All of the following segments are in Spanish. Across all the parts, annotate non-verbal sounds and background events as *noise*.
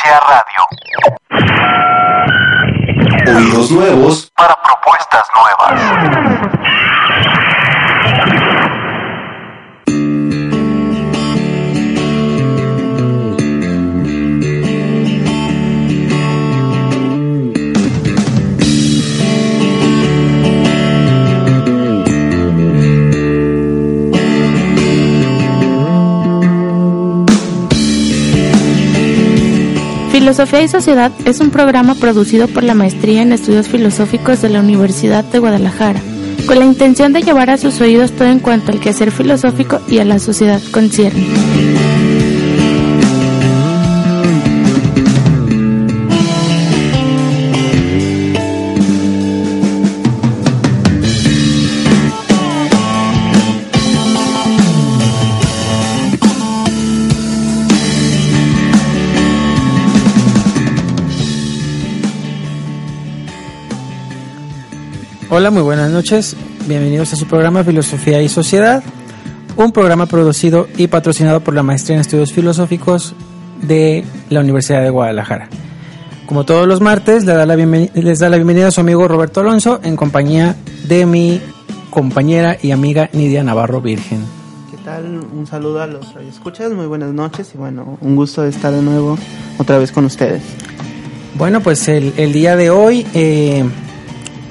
Frecuencia Radio. Oídos nuevos para propuestas nuevas. Filosofía y Sociedad es un programa producido por la Maestría en Estudios Filosóficos de la Universidad de Guadalajara, con la intención de llevar a sus oídos todo en cuanto al quehacer filosófico y a la sociedad concierne. Hola, muy buenas noches. Bienvenidos a su programa Filosofía y Sociedad, un programa producido y patrocinado por la Maestría en Estudios Filosóficos de la Universidad de Guadalajara. Como todos los martes, les da la bienvenida, a su amigo Roberto Alonso en compañía de mi compañera y amiga Nidia Navarro Virgen. ¿Qué tal? Un saludo a los escuchas, muy buenas noches y bueno, un gusto estar de nuevo otra vez con ustedes. Bueno, pues el, el día de hoy eh,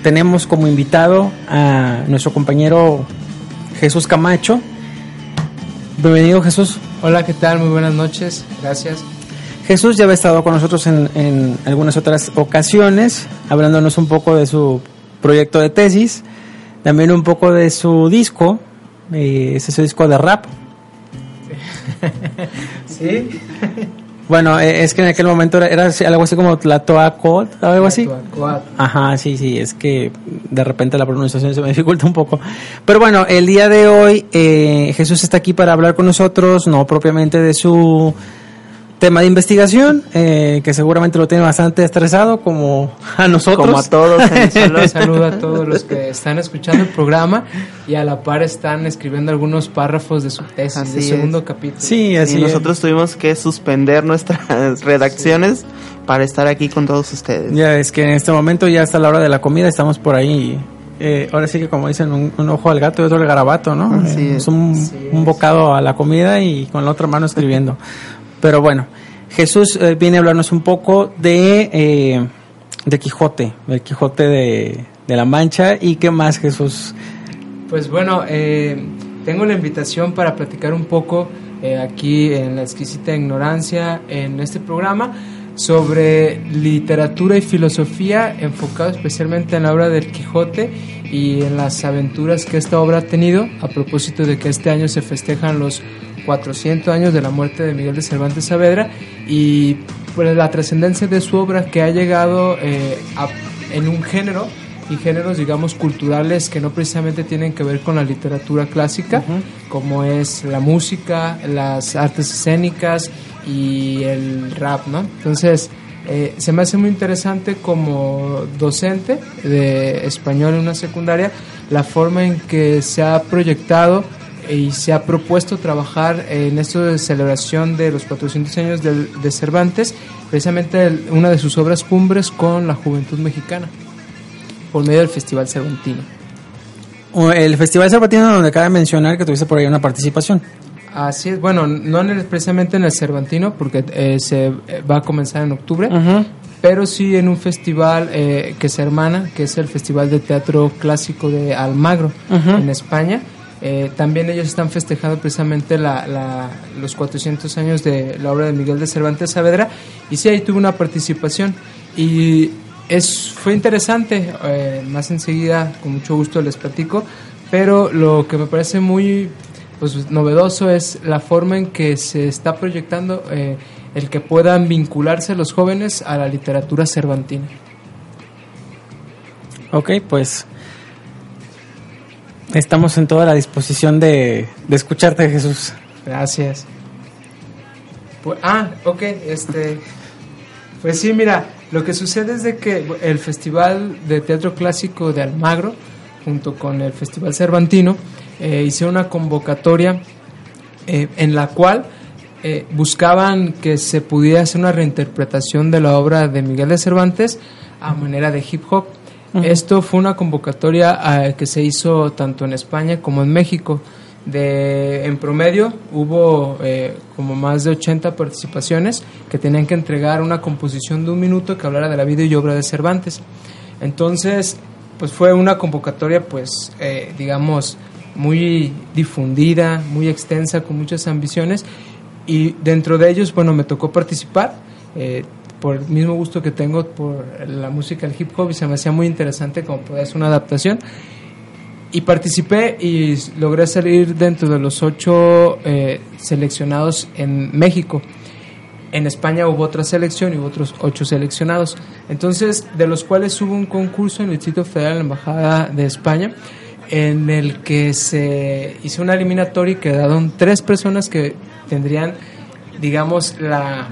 tenemos como invitado a nuestro compañero Jesús Camacho. Bienvenido Jesús. Hola, ¿qué tal? Muy buenas noches. Gracias. Jesús ya había estado con nosotros en, algunas otras ocasiones, hablándonos un poco de su proyecto de tesis, también un poco de su disco, eh, ese es su disco de rap. *laughs* sí. Bueno, eh, es que en aquel momento era, algo así como Tlatoacot, algo así. Ajá, sí, sí, es que de repente la pronunciación se me *laughs* dificulta un poco. Pero bueno, el día de hoy eh, Jesús está aquí para hablar con nosotros, no propiamente de su tema de investigación, eh, que seguramente lo tiene bastante estresado, como a nosotros. Como a todos. *laughs* Saludo, saludo a todos los que están escuchando el programa y a la par están escribiendo algunos párrafos de su tesis, de segundo capítulo. Sí, así y nosotros tuvimos que suspender nuestras redacciones para estar aquí con todos ustedes. Ya es que en este momento ya está la hora de la comida, estamos por ahí. Eh, ahora sí que como dicen, un, ojo al gato y otro al garabato, ¿no? Eh, es un, un bocado a la comida y con la otra mano escribiendo. Pero bueno, Jesús eh, viene a hablarnos un poco de, eh, de Quijote, del Quijote de, la Mancha. ¿Y qué más, Jesús? Pues bueno, eh, tengo la invitación para platicar un poco aquí en la exquisita ignorancia en este programa sobre literatura y filosofía enfocado especialmente en la obra del Quijote y en las aventuras que esta obra ha tenido a propósito de que este año se festejan los 400 años de la muerte de Miguel de Cervantes Saavedra y pues, la trascendencia de su obra que ha llegado eh, en un género y géneros, digamos, culturales que no precisamente tienen que ver con la literatura clásica, como es la música, las artes escénicas y el rap, ¿no? Entonces, eh, se me hace muy interesante como docente de español en una secundaria la forma en que se ha proyectado y se ha propuesto trabajar en esto de celebración de los 400 años de, Cervantes, precisamente una de sus obras cumbres con la juventud mexicana, por medio del Festival Cervantino. El Festival Cervantino donde cabe mencionar que tuviste por ahí una participación. Así es, bueno, no precisamente en el Cervantino, porque eh, se eh, va a comenzar en octubre, pero sí en un festival eh, que se hermana, que es el Festival de Teatro Clásico de Almagro, en España eh, también ellos están festejando precisamente la, los 400 años de la obra de Miguel de Cervantes Saavedra. Y sí, ahí tuve una participación. Y es, fue interesante, eh, más enseguida con mucho gusto les platico, pero lo que me parece muy pues, novedoso es la forma en que se está proyectando eh, el que puedan vincularse los jóvenes a la literatura cervantina. Ok, pues Estamos en toda la disposición de, escucharte, Jesús. Gracias. Pues, ah, ok, este. Pues sí, mira, lo que sucede es de que el Festival de Teatro Clásico de Almagro, junto con el Festival Cervantino, eh, hicieron una convocatoria eh, en la cual eh, buscaban que se pudiera hacer una reinterpretación de la obra de Miguel de Cervantes a manera de hip hop. Esto fue una convocatoria eh, que se hizo tanto en España como en México. De, en promedio hubo eh, como más de 80 participaciones que tenían que entregar una composición de un minuto que hablara de la vida y obra de Cervantes. Entonces, pues fue una convocatoria, pues, eh, digamos, muy difundida, muy extensa, con muchas ambiciones. Y dentro de ellos, bueno, me tocó participar eh, por el mismo gusto que tengo por la música, el hip hop, y se me hacía muy interesante como poder hacer una adaptación. Y participé y logré salir dentro de los ocho eh, seleccionados en México. En España hubo otra selección y hubo otros ocho seleccionados. Entonces, de los cuales hubo un concurso en el Distrito Federal, en la Embajada de España, en el que se hizo una eliminatoria y quedaron tres personas que tendrían, digamos, la,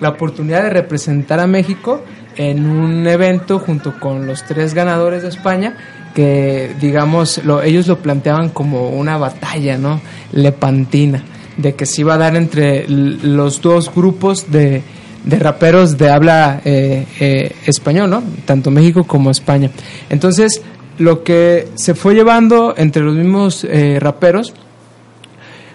la oportunidad de representar a México en un evento junto con los tres ganadores de España que digamos lo, ellos lo planteaban como una batalla no lepantina de que se iba a dar entre los dos grupos de, de raperos de habla eh, eh, español, ¿no? Tanto México como España. Entonces, lo que se fue llevando entre los mismos eh, raperos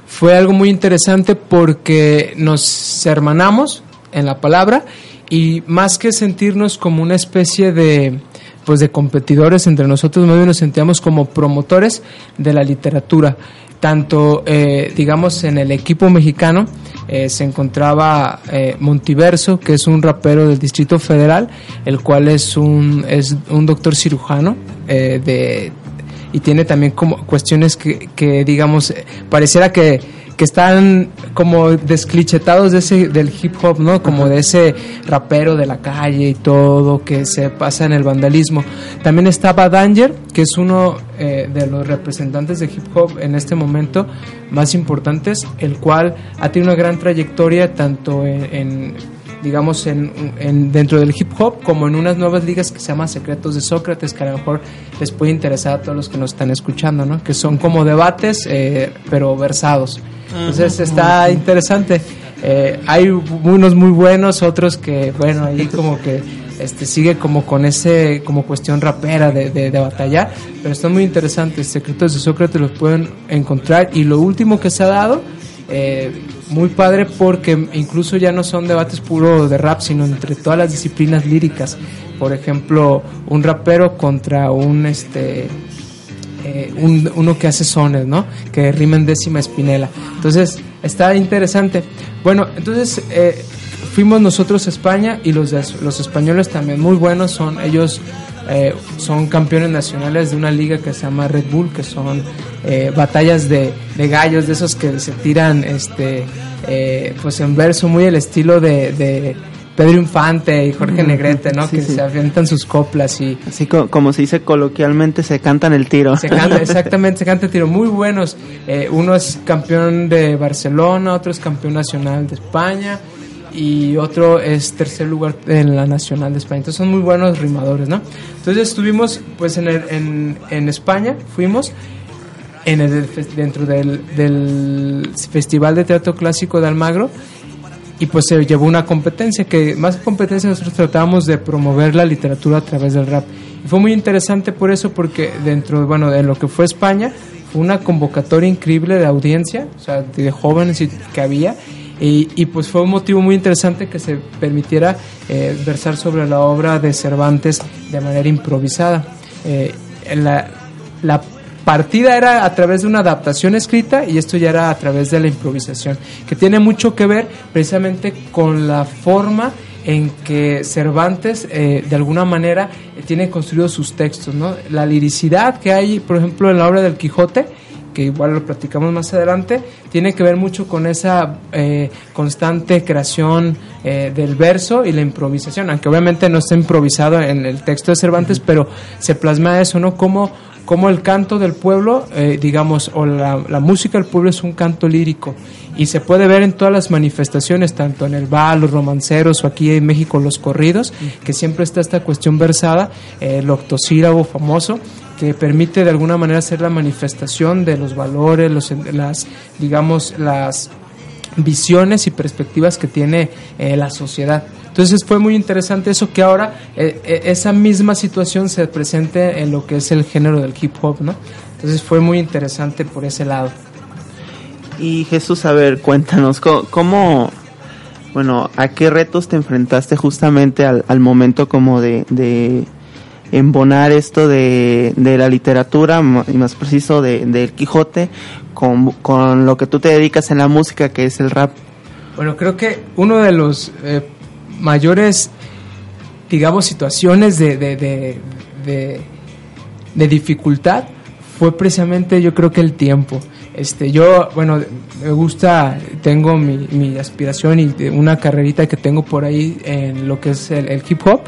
fue algo muy interesante porque nos hermanamos en la palabra y más que sentirnos como una especie de pues de competidores entre nosotros, más nos sentíamos como promotores de la literatura. Tanto, eh, digamos, en el equipo mexicano eh, se encontraba eh, Montiverso, que es un rapero del Distrito Federal, el cual es un, es un doctor cirujano de, y tiene también como cuestiones que, que digamos, pareciera que que están como desclichetados de ese, del hip hop, ¿no? Como de ese rapero de la calle y todo que se pasa en el vandalismo. También estaba Danger, que es uno eh, de los representantes de hip hop en este momento más importantes, el cual ha tenido una gran trayectoria tanto en, digamos, en, dentro del hip hop, como en unas nuevas ligas que se llaman Secretos de Sócrates, que a lo mejor les puede interesar a todos los que nos están escuchando, ¿no? Que son como debates, eh, pero versados. Entonces está interesante. Eh, hay unos muy buenos, otros que, bueno, ahí como que este sigue como con ese como cuestión rapera de, de, batallar, pero están muy interesantes. Secretos de Sócrates los pueden encontrar y lo último que se ha dado, eh, muy padre porque incluso ya no son debates puro de rap, sino entre todas las disciplinas líricas. Por ejemplo, un rapero contra un este eh, uno que hace sones, ¿no? Que rima en décima espinela. Entonces, está interesante. Bueno, entonces eh, fuimos nosotros a España y los, los españoles también muy buenos son ellos. Eh, son campeones nacionales de una liga que se llama Red Bull, que son batallas de, gallos, de esos que se tiran este, pues en verso, muy el estilo de Pedro Infante y Jorge Negrete, ¿no? que se avientan sus coplas y... Así como, se dice coloquialmente, se cantan el tiro. Se canta, *laughs* exactamente, se canta el tiro. Muy buenos. Eh, uno es campeón de Barcelona, otro es campeón nacional de España y otro es tercer lugar en la nacional de España. Entonces son muy buenos rimadores, ¿no? Entonces estuvimos pues en, en, en España, fuimos en el, dentro del, del Festival de Teatro Clásico de Almagro y pues se llevó una competencia que más competencia nosotros tratábamos de promover la literatura a través del rap y fue muy interesante por eso porque dentro bueno de lo que fue España fue una convocatoria increíble de audiencia o sea de jóvenes que había y, pues fue un motivo muy interesante que se permitiera eh, versar sobre la obra de Cervantes de manera improvisada eh, la, partida era a través de una adaptación escrita y esto ya era a través de la improvisación, que tiene mucho que ver precisamente con la forma en que Cervantes eh, de alguna manera tiene construidos sus textos, ¿no? La liricidad que hay, por ejemplo, en la obra del Quijote, que igual lo platicamos más adelante, tiene que ver mucho con esa eh, constante creación eh, del verso y la improvisación, aunque obviamente no está improvisado en el texto de Cervantes, pero se plasma eso, ¿no? Como como el canto del pueblo, eh, digamos, o la, música del pueblo es un canto lírico y se puede ver en todas las manifestaciones, tanto en el bar, los romanceros o aquí en México los corridos, que siempre está esta cuestión versada, el octosílabo famoso, que permite de alguna manera hacer la manifestación de los valores, los, las, digamos, las visiones y perspectivas que tiene eh, la sociedad. Entonces fue muy interesante eso que ahora eh, eh, esa misma situación se presente en lo que es el género del hip hop, ¿no? Entonces fue muy interesante por ese lado. Y Jesús, a ver, cuéntanos, ¿cómo, bueno, a qué retos te enfrentaste justamente al, momento como de embonar esto de, de la literatura, y más preciso de, del Quijote, con, con lo que tú te dedicas en la música, que es el rap? Bueno, creo que uno de los eh, mayores, digamos, situaciones de, de, de, de- de dificultad fue precisamente yo creo que el tiempo. Este, yo, bueno, me gusta, tengo mi, mi aspiración y de una carrerita que tengo por ahí en lo que es el, el hip hop,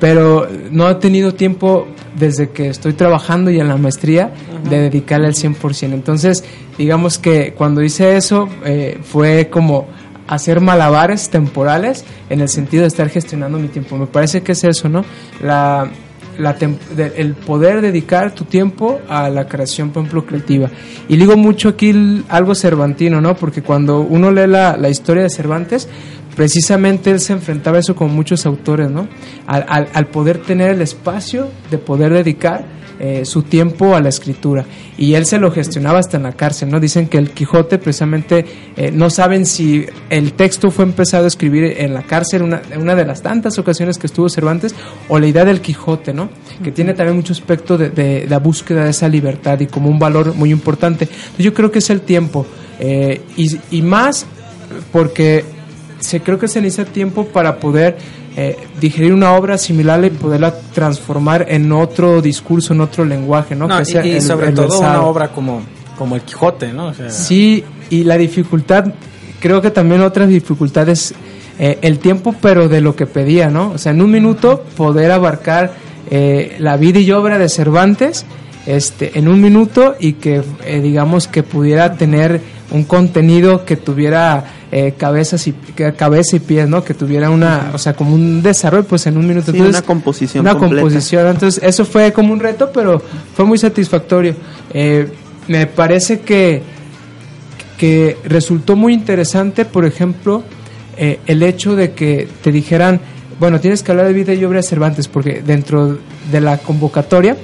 pero no he tenido tiempo desde que estoy trabajando y en la maestría de dedicarle al 100%. Entonces, digamos que cuando hice eso eh, fue como hacer malabares temporales en el sentido de estar gestionando mi tiempo. Me parece que es eso, ¿no? La, la de- el poder dedicar tu tiempo a la creación, por ejemplo, creativa. Y digo mucho aquí algo cervantino, ¿no? Porque cuando uno lee la, la historia de Cervantes, precisamente él se enfrentaba a eso con muchos autores, ¿no? Al, poder tener el espacio de poder dedicar eh, su tiempo a la escritura. Y él se lo gestionaba hasta en la cárcel, ¿no? Dicen que el Quijote precisamente eh, no saben si el texto fue empezado a escribir en la cárcel, una, una de las tantas ocasiones que estuvo Cervantes, o la idea del Quijote, ¿no? Que tiene también mucho aspecto de, la búsqueda de esa libertad y como un valor muy importante. Yo creo que es el tiempo. eh, y más porque se creo que se necesita tiempo para poder eh, digerir una obra similar y poderla transformar en otro discurso, en otro lenguaje, ¿no? No, Que y, sea y el- sobre el todo una obra como, como el Quijote, ¿no? O sea, Sí, y la dificultad, creo que también otra dificultad es eh, el tiempo, pero de lo que pedía, ¿no? O sea, en un minuto poder abarcar eh, la vida y obra de Cervantes este, en un minuto y que, eh, digamos, que pudiera tener un contenido que tuviera eh, cabezas y cabeza y pies, ¿no? Que tuviera una, o sea, como un desarrollo, pues en un minuto. Sí, una composición Una completa. composición. Entonces, eso fue como un reto, pero fue muy satisfactorio. Eh, me parece que, que resultó muy interesante, por ejemplo, eh, el hecho de que te dijeran, bueno, tienes que hablar de vida y obra de Cervantes, porque dentro de la convocatoria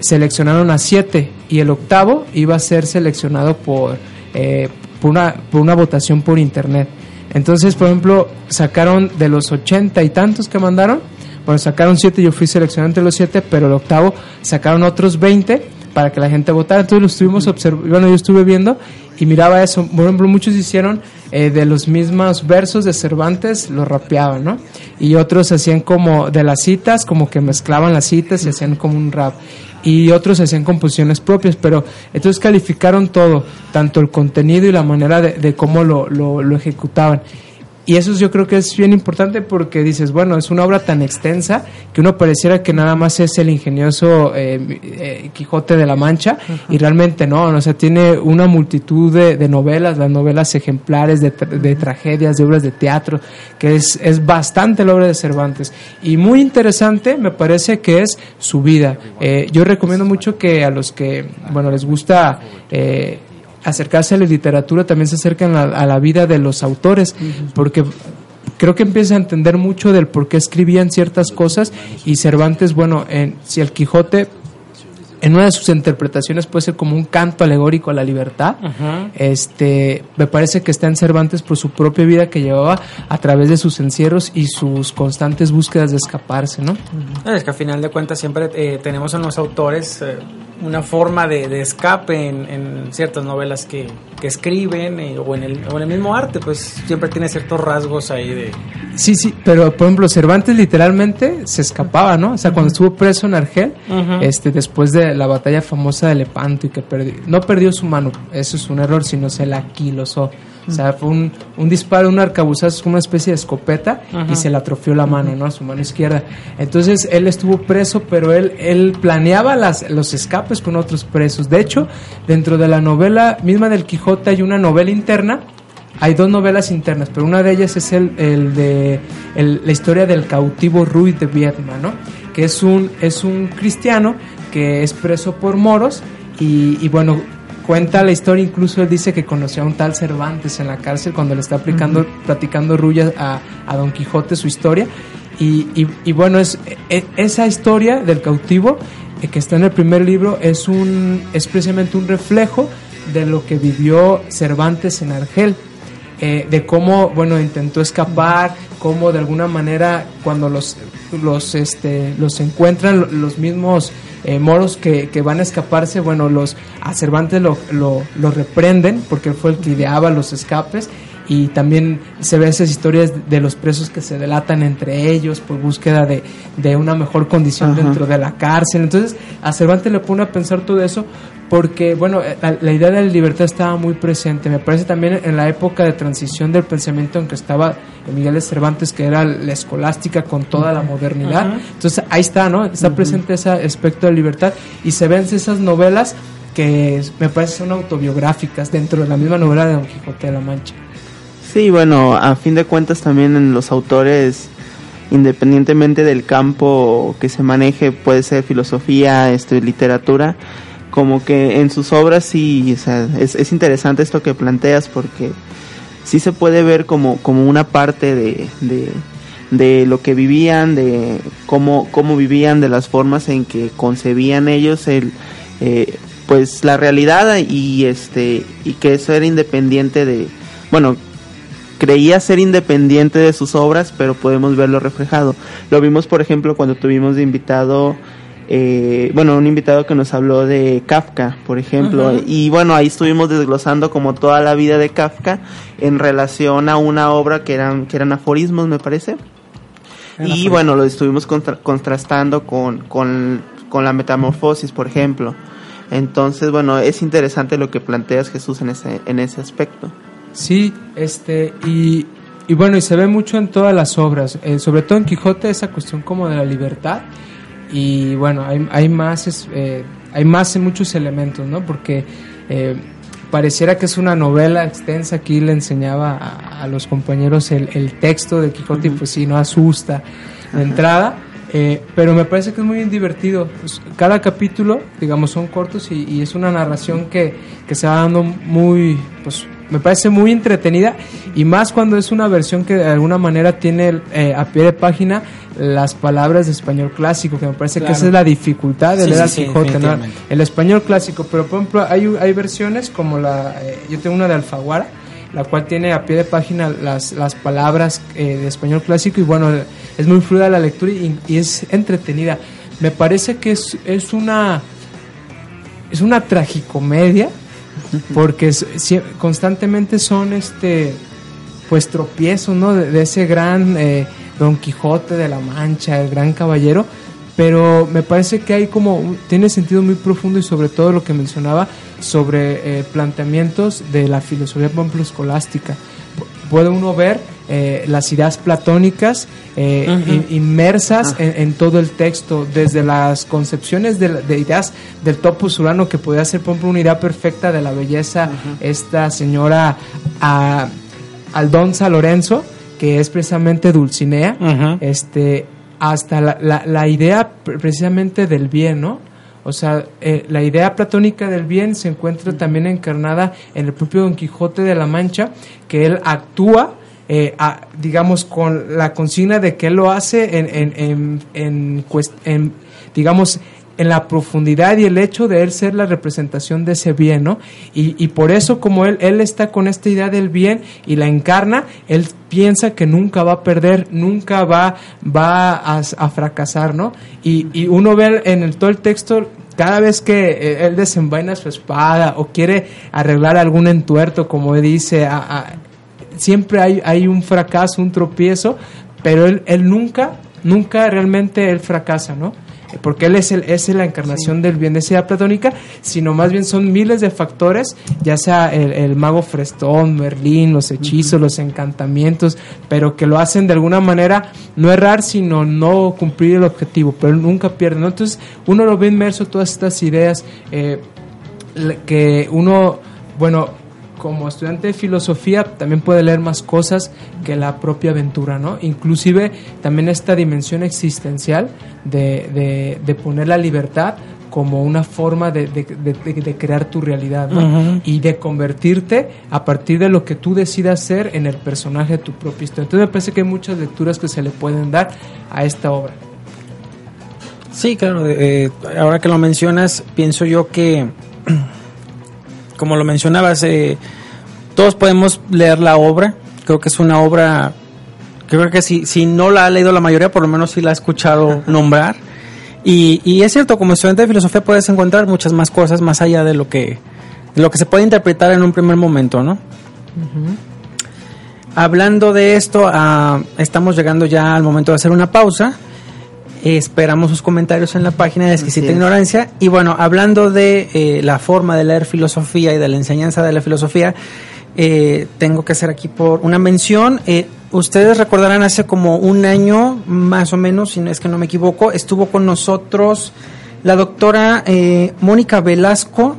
seleccionaron a siete y el octavo iba a ser seleccionado por, eh, por, una, por una votación por internet. Entonces, por ejemplo, sacaron de los ochenta y tantos que mandaron, bueno, sacaron siete, yo fui seleccionado entre los siete, pero el octavo sacaron otros 20 para que la gente votara. Entonces lo estuvimos observando, bueno, yo estuve viendo y miraba eso. Por ejemplo, muchos hicieron eh, de los mismos versos de Cervantes, lo rapeaban, ¿no? Y otros hacían como de las citas, como que mezclaban las citas y hacían como un rap. Y otros hacían composiciones propias, pero entonces calificaron todo, tanto el contenido y la manera de, de cómo lo, lo, lo ejecutaban. Y eso yo creo que es bien importante porque dices, bueno, es una obra tan extensa que uno pareciera que nada más es el ingenioso eh, eh, Quijote de la Mancha y realmente no, o sea, tiene una multitud de, de novelas, las novelas ejemplares de, tra- de tragedias, de obras de teatro, que es, es bastante la obra de Cervantes. Y muy interesante me parece que es su vida. Eh, yo recomiendo mucho que a los que, bueno, les gusta... Eh, acercarse a la literatura también se acercan a, a la vida de los autores, porque creo que empieza a entender mucho del por qué escribían ciertas cosas y Cervantes, bueno, en, si el Quijote en una de sus interpretaciones puede ser como un canto alegórico a la libertad. Este, me parece que está en Cervantes por su propia vida que llevaba a través de sus encierros y sus constantes búsquedas de escaparse, ¿no? Es que a final de cuentas siempre eh, tenemos en los autores eh, una forma de, de escape en, en ciertas novelas que, que escriben eh, o, en el, o en el mismo arte, pues siempre tiene ciertos rasgos ahí de... Sí, sí, pero por ejemplo, Cervantes literalmente se escapaba, ¿no? O sea, cuando estuvo preso en Argel, este, después de la batalla famosa de Lepanto y que perdió, no perdió su mano, eso es un error, sino se la quilosó. O sea, fue un, un disparo, un arcabuzazo, una especie de escopeta y se le atrofió la mano, ¿no? Su mano izquierda. Entonces, él estuvo preso, pero él, él planeaba las, los escapes con otros presos. De hecho, dentro de la novela misma del Quijote hay una novela interna hay dos novelas internas, pero una de ellas es el, el de el- la historia del cautivo Rui de Vietnam, ¿no? Que es un, es un cristiano que es preso por moros y, y bueno, cuenta la historia, incluso él dice que conoció a un tal Cervantes en la cárcel cuando le está aplicando, platicando Rulla a, a, Don Quijote su historia. Y, y, y bueno, es, e, esa historia del cautivo eh, que está en el primer libro es, un, es precisamente un reflejo de lo que vivió Cervantes en Argel. Eh, de cómo, bueno, intentó escapar, cómo de alguna manera cuando los, los, este, los encuentran los mismos eh, moros que, que, van a escaparse, bueno, los a Cervantes lo, lo, lo reprenden porque fue el que ideaba los escapes y también se ven esas historias de los presos que se delatan entre ellos por búsqueda de, de una mejor condición Ajá. dentro de la cárcel. Entonces, a Cervantes le pone a pensar todo eso porque, bueno, la, la, idea de la libertad estaba muy presente. Me parece también en la época de transición del pensamiento en que estaba Miguel de Cervantes, que era la escolástica con toda la modernidad. Ajá. Entonces, ahí está, ¿no? Está presente ese aspecto de libertad y se ven esas novelas que me parece son autobiográficas dentro de la misma novela de Don Quijote de la Mancha. Sí, bueno, a fin de cuentas también en los autores, independientemente del campo que se maneje, puede ser filosofía, este, literatura, como que en sus obras sí, o sea, es, es, interesante esto que planteas porque sí se puede ver como, como una parte de, de, de lo que vivían, de cómo, cómo vivían, de las formas en que concebían ellos el... Eh, pues la realidad y este y que eso era independiente de bueno creía ser independiente de sus obras, pero podemos verlo reflejado. Lo vimos, por ejemplo, cuando tuvimos de invitado, eh, bueno, un invitado que nos habló de Kafka, por ejemplo, uh -huh. y bueno, ahí estuvimos desglosando como toda la vida de Kafka en relación a una obra que eran, que eran aforismos, me parece. Era y bueno, lo estuvimos contra contrastando con, con, con la metamorfosis, por ejemplo. Entonces, bueno, es interesante lo que planteas Jesús en ese, en ese aspecto. Sí, este, y, y bueno, y se ve mucho en todas las obras, eh, sobre todo en Quijote esa cuestión como de la libertad, y bueno, hay, hay más, eh, hay más en muchos elementos, ¿no? Porque eh, pareciera que es una novela extensa, aquí le enseñaba a, a los compañeros el, el, texto de Quijote, uh -huh. y pues sí, no asusta de entrada, eh, pero me parece que es muy divertido. Pues, cada capítulo, digamos, son cortos y, y, es una narración que, que se va dando muy, pues, me parece muy entretenida y más cuando es una versión que de alguna manera tiene eh, a pie de página las palabras de español clásico, que me parece claro. que esa es la dificultad de sí, leer al sí, Quijote, ¿no? El español clásico, pero por ejemplo hay, hay versiones como la, eh, yo tengo una de Alfaguara, la cual tiene a pie de página las, las palabras eh, de español clásico y bueno, es muy fluida la lectura y, y es entretenida. Me parece que es, es una es una tragicomedia porque constantemente son este pues tropiezos no de, de ese gran eh, Don Quijote de la Mancha el gran caballero. Pero me parece que hay como tiene sentido muy profundo y sobre todo lo que mencionaba sobre eh, planteamientos de la filosofía escolástica. Puede uno ver eh, las ideas platónicas eh, uh -huh. inmersas -huh. en, en, todo el texto, desde las concepciones de, de, ideas del topos urano, que podía ser, por ejemplo, una idea perfecta de la belleza, uh -huh. esta señora a, Aldonza Lorenzo, que es precisamente Dulcinea, este, hasta la, la, la, idea precisamente del bien, ¿no? O sea, eh, la idea platónica del bien se encuentra también encarnada en el propio Don Quijote de la Mancha, que él actúa, eh, digamos, con la consigna de que él lo hace en, en, en, digamos, en la profundidad y el hecho de él ser la representación de ese bien, ¿no? Y, y, por eso como él, él está con esta idea del bien y la encarna, él piensa que nunca va a perder, nunca va, va a, fracasar, ¿no? Y, y, uno ve en todo el texto cada vez que eh, él desenvaina su espada o quiere arreglar algún entuerto, como dice, a, siempre hay, hay un fracaso, un tropiezo, pero él, él nunca, nunca realmente él fracasa, ¿no? porque él es, el, es la encarnación sí. del bien de esa platónica, sino más bien son miles de factores, ya sea el, el mago Frestón, Merlín, los hechizos, uh -huh. los encantamientos, pero que lo hacen de alguna manera no errar, sino no cumplir el objetivo, pero nunca pierde, ¿no? Entonces uno lo ve inmerso todas estas ideas eh, que uno, bueno, como estudiante de filosofía también puede leer más cosas que la propia aventura, ¿no? Inclusive también esta dimensión existencial de, de, de poner la libertad como una forma de, de- de- de- de crear tu realidad ¿no? Y de convertirte a partir de lo que tú decidas ser en el personaje de tu propia historia. Entonces me parece que hay muchas lecturas que se le pueden dar a esta obra. Sí, claro. eh, ahora que lo mencionas, pienso yo que, como lo mencionabas, eh, todos podemos leer la obra. Creo que es una obra, que creo que si, si no la ha leído la mayoría, por lo menos sí la ha escuchado nombrar. Y, y es cierto, como estudiante de filosofía puedes encontrar muchas más cosas más allá de lo que, de lo que se puede interpretar en un primer momento, ¿no? Hablando de esto, ah, estamos llegando ya al momento de hacer una pausa. Esperamos sus comentarios en la página de Exquisita. Ignorancia. Y bueno, hablando de eh, la forma de leer filosofía y de la enseñanza de la filosofía, eh, tengo que hacer aquí por una mención. Eh, ustedes recordarán hace como un año, más o menos, si no es que no me equivoco, estuvo con nosotros la doctora eh, Mónica Velasco.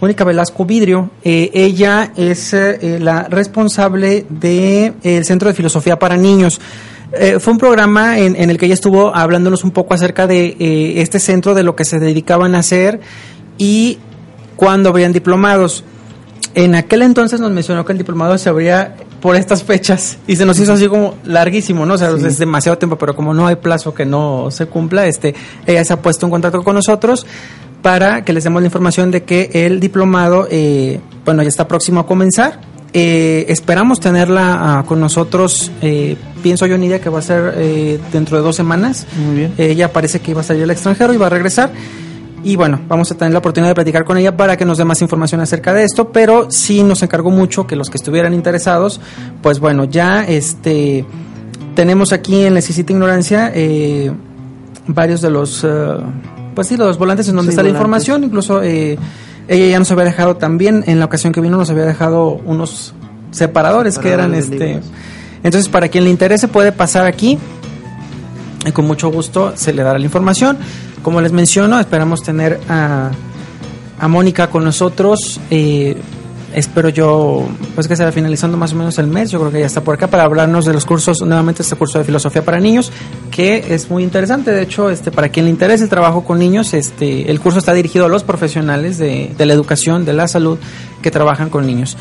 Mónica Velasco Vidrio, eh, ella es eh, la responsable del Centro de Filosofía para Niños. Eh, fue un programa en, en el que ella estuvo hablándonos un poco acerca de eh, este centro, de lo que se dedicaban a hacer y cuándo habrían diplomados. En aquel entonces nos mencionó que el diplomado se abría por estas fechas y se nos hizo así como larguísimo, ¿no? O sea, Sí. es demasiado tiempo, pero como no hay plazo que no se cumpla, este, ella se ha puesto en contacto con nosotros para que les demos la información de que el diplomado, eh, bueno, ya está próximo a comenzar. Eh, esperamos tenerla ah, con nosotros, eh, pienso yo, Nidia, que va a ser eh, dentro de dos semanas. Muy bien. Ella parece que iba a salir al extranjero y va a regresar. Y bueno, vamos a tener la oportunidad de platicar con ella para que nos dé más información acerca de esto, pero sí nos encargó mucho que los que estuvieran interesados, pues bueno, ya este tenemos aquí en Exquisita Ignorancia eh, varios de los, eh, pues sí, los volantes en donde Sí, está la información, incluso eh, ella ya nos había dejado también, en la ocasión que vino nos había dejado unos separadores que eran este... Entonces, para quien le interese puede pasar aquí y con mucho gusto se le dará la información. Como les menciono, esperamos tener a, a Mónica con nosotros. eh, espero yo, pues que se va finalizando más o menos el mes. Yo creo que ya está por acá para hablarnos de los cursos, nuevamente este curso de filosofía para niños, que es muy interesante. De hecho, este, para quien le interese el trabajo con niños, este, el curso está dirigido a los profesionales de, de la educación, de la salud, que trabajan con niños.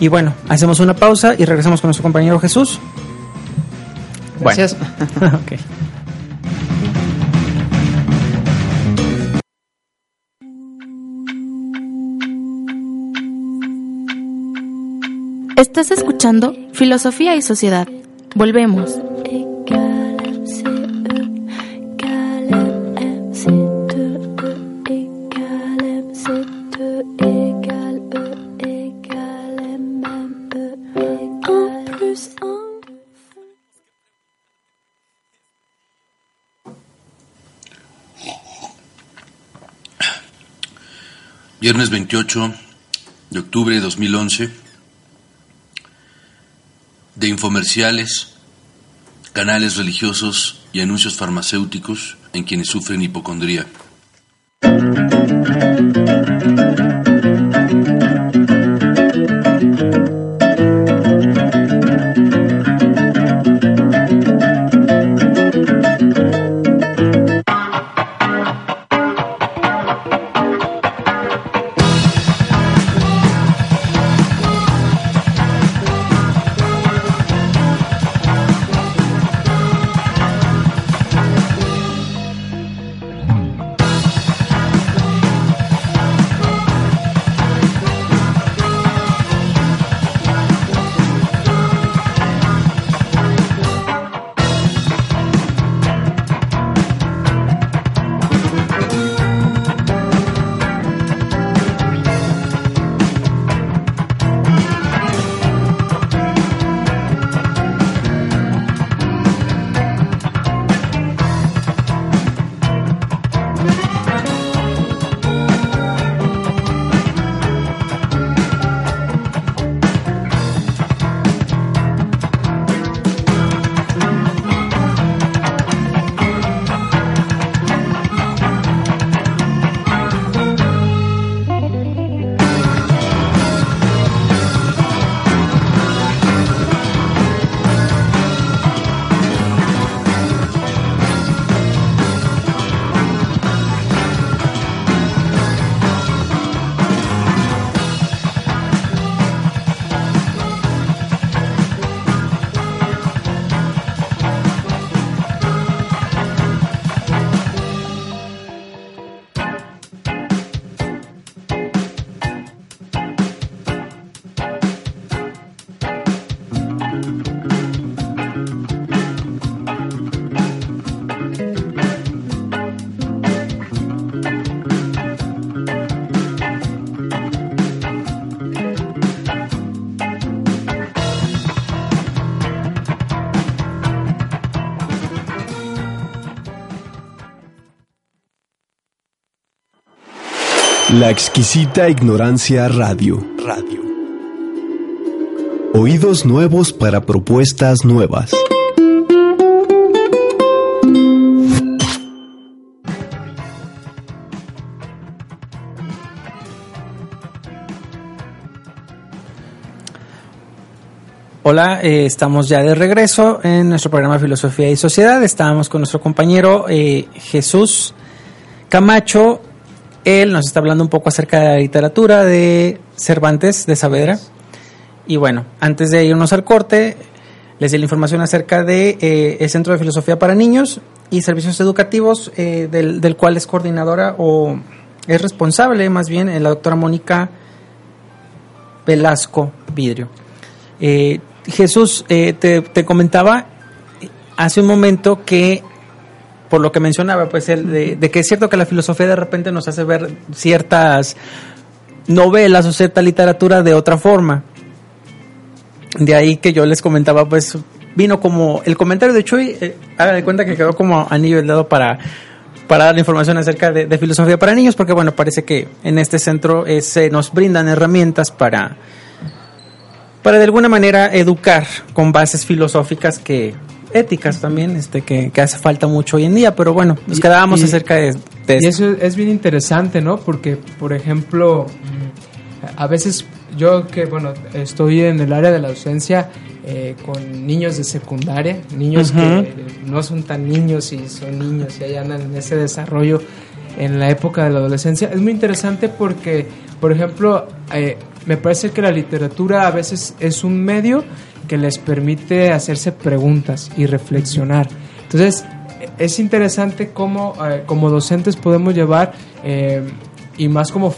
Y bueno, hacemos una pausa y regresamos con nuestro compañero Jesús. Bueno. Gracias. *laughs* *laughs* Estás escuchando Filosofía y Sociedad. Volvemos. Viernes 28 de octubre de 2011. Infomerciales, canales religiosos y anuncios farmacéuticos en quienes sufren hipocondría. La exquisita ignorancia radio. Radio. Oídos nuevos para propuestas nuevas. Hola, eh, estamos ya de regreso en nuestro programa Filosofía y Sociedad. Estábamos con nuestro compañero eh, Jesús Camacho. Él nos está hablando un poco acerca de la literatura de Cervantes de Saavedra. Y bueno, antes de irnos al corte, les di la información acerca de eh, Centro de Filosofía para Niños y Servicios Educativos, eh, del, del cual es coordinadora o es responsable, más bien, eh, la doctora Mónica Velasco Vidrio. Jesús, te comentaba hace un momento que, por lo que mencionaba, pues el de, que es cierto que la filosofía de repente nos hace ver ciertas novelas o cierta literatura de otra forma. De ahí que yo les comentaba, pues vino como el comentario de Chuy, eh, haga de cuenta que quedó como a nivel dado para, para dar información acerca de, de filosofía para niños, porque bueno, parece que en este centro eh, se nos brindan herramientas para, para de alguna manera educar con bases filosóficas que éticas también, este que, que hace falta mucho hoy en día, pero bueno, nos quedábamos y- acerca de, de Y eso es bien interesante, ¿no? Porque, por ejemplo, mm, a veces yo que, bueno, estoy en el área de la docencia eh, con niños de secundaria, niños que no son tan niños y son niños y ahí andan en ese desarrollo en la época de la adolescencia. Es muy interesante porque, por ejemplo, eh, me parece que la literatura a veces es un medio que les permite hacerse preguntas y reflexionar. Entonces, es interesante cómo eh, como docentes podemos llevar, eh, y más como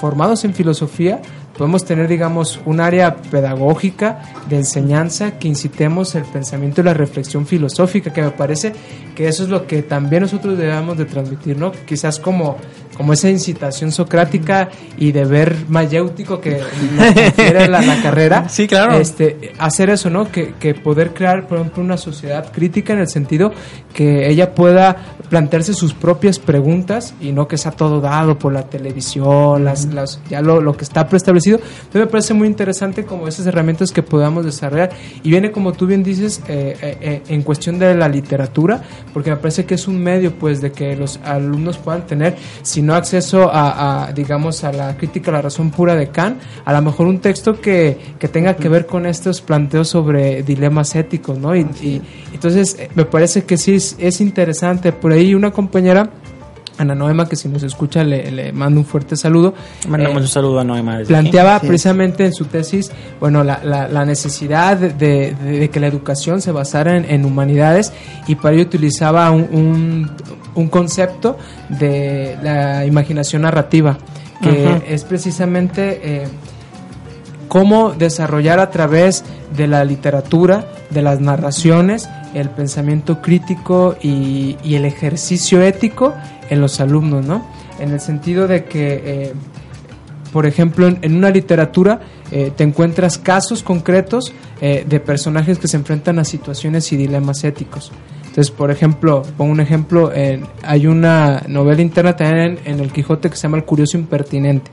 formados en filosofía, podemos tener, digamos, un área pedagógica de enseñanza que incitemos el pensamiento y la reflexión filosófica, que me parece que eso es lo que también nosotros debemos de transmitir, ¿no? Quizás como, como esa incitación socrática y deber mayéutico que confiere la, la carrera. *laughs* Sí, claro. Este, hacer eso, ¿no? Que, que poder crear, por ejemplo, una sociedad crítica en el sentido que ella pueda plantearse sus propias preguntas y no que sea todo dado por la televisión, las, las, ya lo, lo que está preestablecido. Entonces me parece muy interesante como esas herramientas que podamos desarrollar. Y viene, como tú bien dices, eh, eh, eh, en cuestión de la literatura, porque me parece que es un medio, pues, de que los alumnos puedan tener, si no acceso a, a, digamos, a la crítica a la razón pura de Kant, a lo mejor un texto que, que tenga que ver con estos planteos sobre dilemas éticos, ¿no? Y, y entonces eh, me parece que sí es, es interesante. Por ahí una compañera, Ana Noema, que si nos escucha le, le mando un fuerte saludo. Mandamos eh, un saludo a Noema. planteaba Sí. precisamente en su tesis, bueno, la, la- la necesidad de, de- de que la educación se basara en, en humanidades y para ello utilizaba un, un- un concepto de la imaginación narrativa, que Ajá. es precisamente eh, cómo desarrollar a través de la literatura, de las narraciones, el pensamiento crítico y, y el ejercicio ético en los alumnos, ¿no? En el sentido de que, eh, por ejemplo, en, en una literatura eh, te encuentras casos concretos de personajes que se enfrentan a situaciones y dilemas éticos. Entonces, por ejemplo, pongo un ejemplo, en- hay una novela interna también en, en El Quijote que se llama El Curioso Impertinente.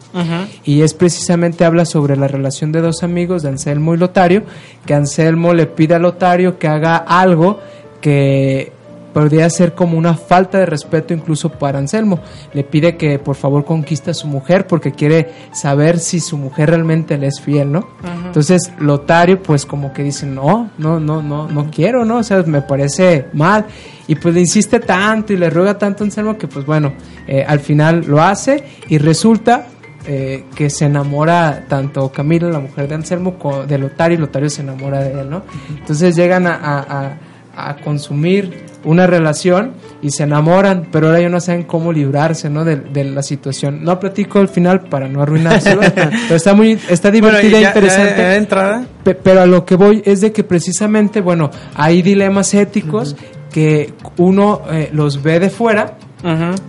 Y es precisamente habla sobre la relación de dos amigos de Anselmo y Lotario, que Anselmo le pide a Lotario que haga algo que podría ser como una falta de respeto incluso para Anselmo. Le pide que por favor conquista a su mujer porque quiere saber si su mujer realmente le es fiel, ¿no? Entonces Lotario pues como que dice, no, no, no, no, no quiero, ¿no? O sea, me parece mal. Y pues le insiste tanto y le ruega tanto a Anselmo que pues bueno, eh, al final lo hace y resulta eh, que se enamora tanto Camila, la mujer de Anselmo, de Lotario, y Lotario se enamora de él, ¿no? Entonces llegan a, a- a- a consumir una relación y se enamoran, pero ahora ya no saben cómo librarse, ¿no? De, de la situación. No platico el final para no arruinárselo, *laughs* pero está muy, está divertida, Bueno, ya- interesante. ya de entrada. Pe- Pero a lo que voy es de que precisamente, bueno, hay dilemas éticos que uno eh, los ve de fuera,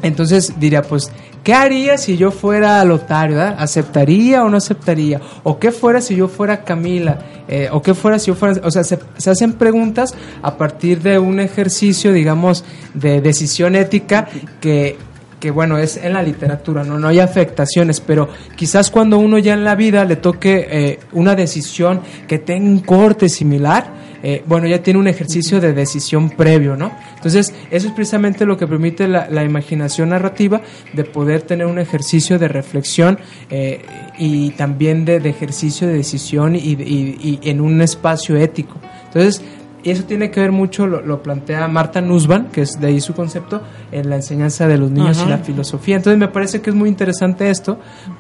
entonces diría, pues, ¿qué haría si yo fuera Lotario? ¿Aceptaría o no aceptaría? ¿O qué fuera si yo fuera Camila? Eh, ¿O qué fuera si yo fuera...? O sea, se, se hacen preguntas a partir de un ejercicio, digamos, de decisión ética que que bueno, es en la literatura, ¿no? No hay afectaciones, pero quizás cuando uno ya en la vida le toque eh, una decisión que tenga un corte similar, eh, bueno, ya tiene un ejercicio de decisión previo, ¿no? Entonces, eso es precisamente lo que permite la, imaginación narrativa de poder tener un ejercicio de reflexión eh, y también de, de ejercicio de decisión y, y- y en un espacio ético. Entonces, y eso tiene que ver mucho, lo, lo plantea Marta Nussbaum, que es de ahí su concepto, en la enseñanza de los niños y la filosofía. Entonces me parece que es muy interesante esto,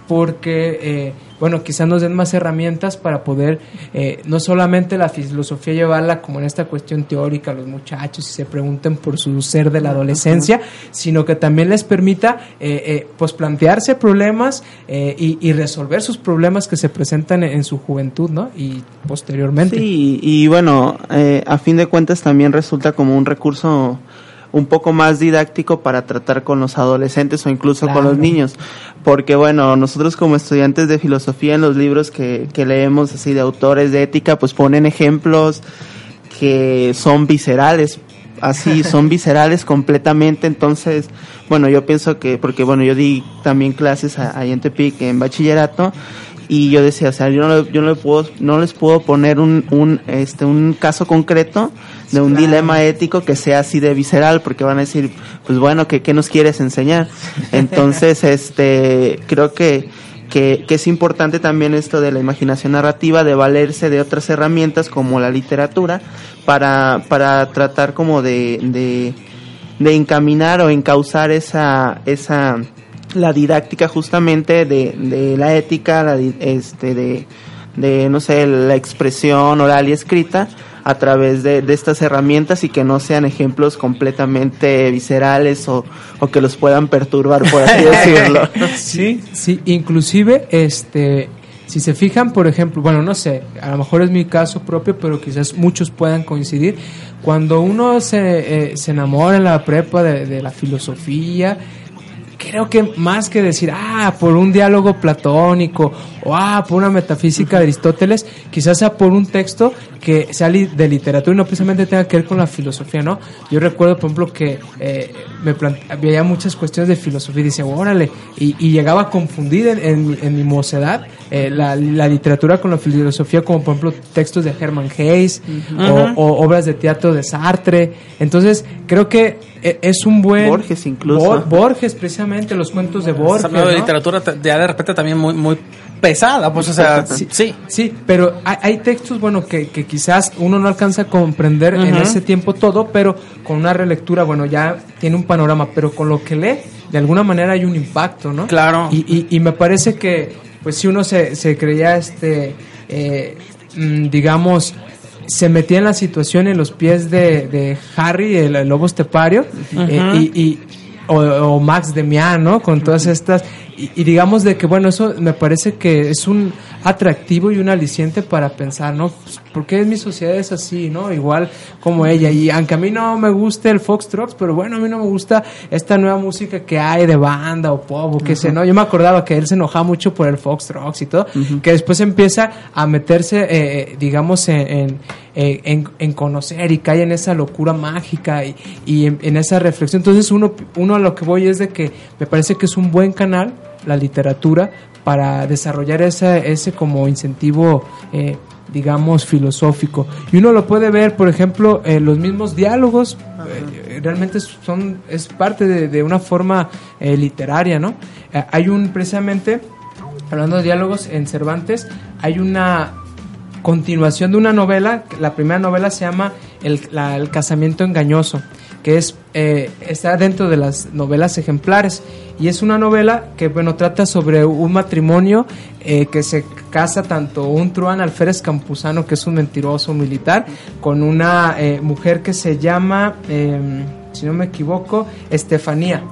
porque, eh, bueno, quizás nos den más herramientas para poder eh, no solamente la filosofía llevarla como en esta cuestión teórica a los muchachos y se pregunten por su ser de la adolescencia, sino que también les permita eh, eh, pues plantearse problemas eh, y, y resolver sus problemas que se presentan en, en su juventud, ¿no? Y posteriormente. Sí, y bueno, eh, a fin de cuentas también resulta como un recurso un poco más didáctico para tratar con los adolescentes o incluso con los niños. Porque bueno, nosotros como estudiantes de filosofía en los libros que, que leemos así de autores de ética, pues ponen ejemplos que son viscerales, así *laughs* son viscerales completamente. Entonces, bueno, yo pienso que, porque bueno, yo di también clases a- ahí en Tepic en bachillerato y yo decía, o sea, yo no, yo no, le puedo, no les puedo poner un, un, este, un caso concreto de un dilema ético que sea así de visceral, porque van a decir, pues bueno, ¿qué, qué nos quieres enseñar? Entonces, *laughs* este, creo que, que, que es importante también esto de la imaginación narrativa, de valerse de otras herramientas como la literatura, para, para tratar como de, de, de encaminar o encauzar esa, esa, la didáctica justamente de, de la ética, la, este, de, de, no sé, la expresión oral y escrita a través de, de estas herramientas y que no sean ejemplos completamente viscerales o, o que los puedan perturbar, por así *laughs* decirlo. Sí, sí, inclusive, este, si se fijan, por ejemplo, bueno, no sé, a lo mejor es mi caso propio, pero quizás muchos puedan coincidir. Cuando uno se, eh, se enamora en la prepa de, de la filosofía, creo que más que decir, ah, por un diálogo platónico o ah, por una metafísica de Aristóteles, quizás sea por un texto que sea li- de literatura y no precisamente tenga que ver con la filosofía, ¿no? Yo recuerdo, por ejemplo, que eh, me veía muchas cuestiones de filosofía y decía, órale, y, y llegaba a confundir en, en mi- en mi mocedad eh, la, la literatura con la filosofía, como por ejemplo textos de Hermann Hesse o, o obras de teatro de Sartre. Entonces, creo que eh, es un buen... Borges incluso. Bor- Borges, precisamente, los cuentos de Borges. Nueva ¿no? literatura te- ya de repente también muy, muy pesada, pues, o sea, sí. sí. Sí, pero hay, hay textos, bueno, que, que quizás uno no alcanza a comprender en ese tiempo todo, pero con una relectura, bueno, ya tiene un panorama, pero con lo que lee, de alguna manera hay un impacto, ¿no? Claro. Y, y, y me parece que, pues si uno se, se creía, este, eh, mm, digamos, se metía en la situación en los pies de, de Harry, el, el lobo estepario, eh, y, y- o, o Max Demian, ¿no? Con todas estas. Y, y digamos de que, bueno, eso me parece que es un atractivo y un aliciente para pensar, ¿no? Pues, ¿Por qué mi sociedad es así, ¿no? Igual como ella. Y aunque a mí no me guste el Foxtrot, pero bueno, a mí no me gusta esta nueva música que hay de banda o pop o qué sé, ¿no? Yo me acordaba que él se enojaba mucho por el Foxtrot y todo, que después empieza a meterse, eh, digamos, en, en, eh, en- en conocer y cae en esa locura mágica y, y en, en esa reflexión. Entonces uno, uno a lo que voy es de que me parece que es un buen canal la literatura para desarrollar ese, ese como incentivo eh, digamos filosófico. Y uno lo puede ver por ejemplo en los mismos diálogos eh, realmente son es parte de, de una forma eh, literaria no Eh, hay un precisamente hablando de diálogos en Cervantes hay una continuación de una novela. La primera novela se llama El, la- El casamiento engañoso, que es eh, está dentro de las novelas ejemplares y es una novela que bueno trata sobre un matrimonio eh, que se casa tanto un truán alférez campuzano que es un mentiroso militar con una eh, mujer que se llama eh, si no me equivoco Estefanía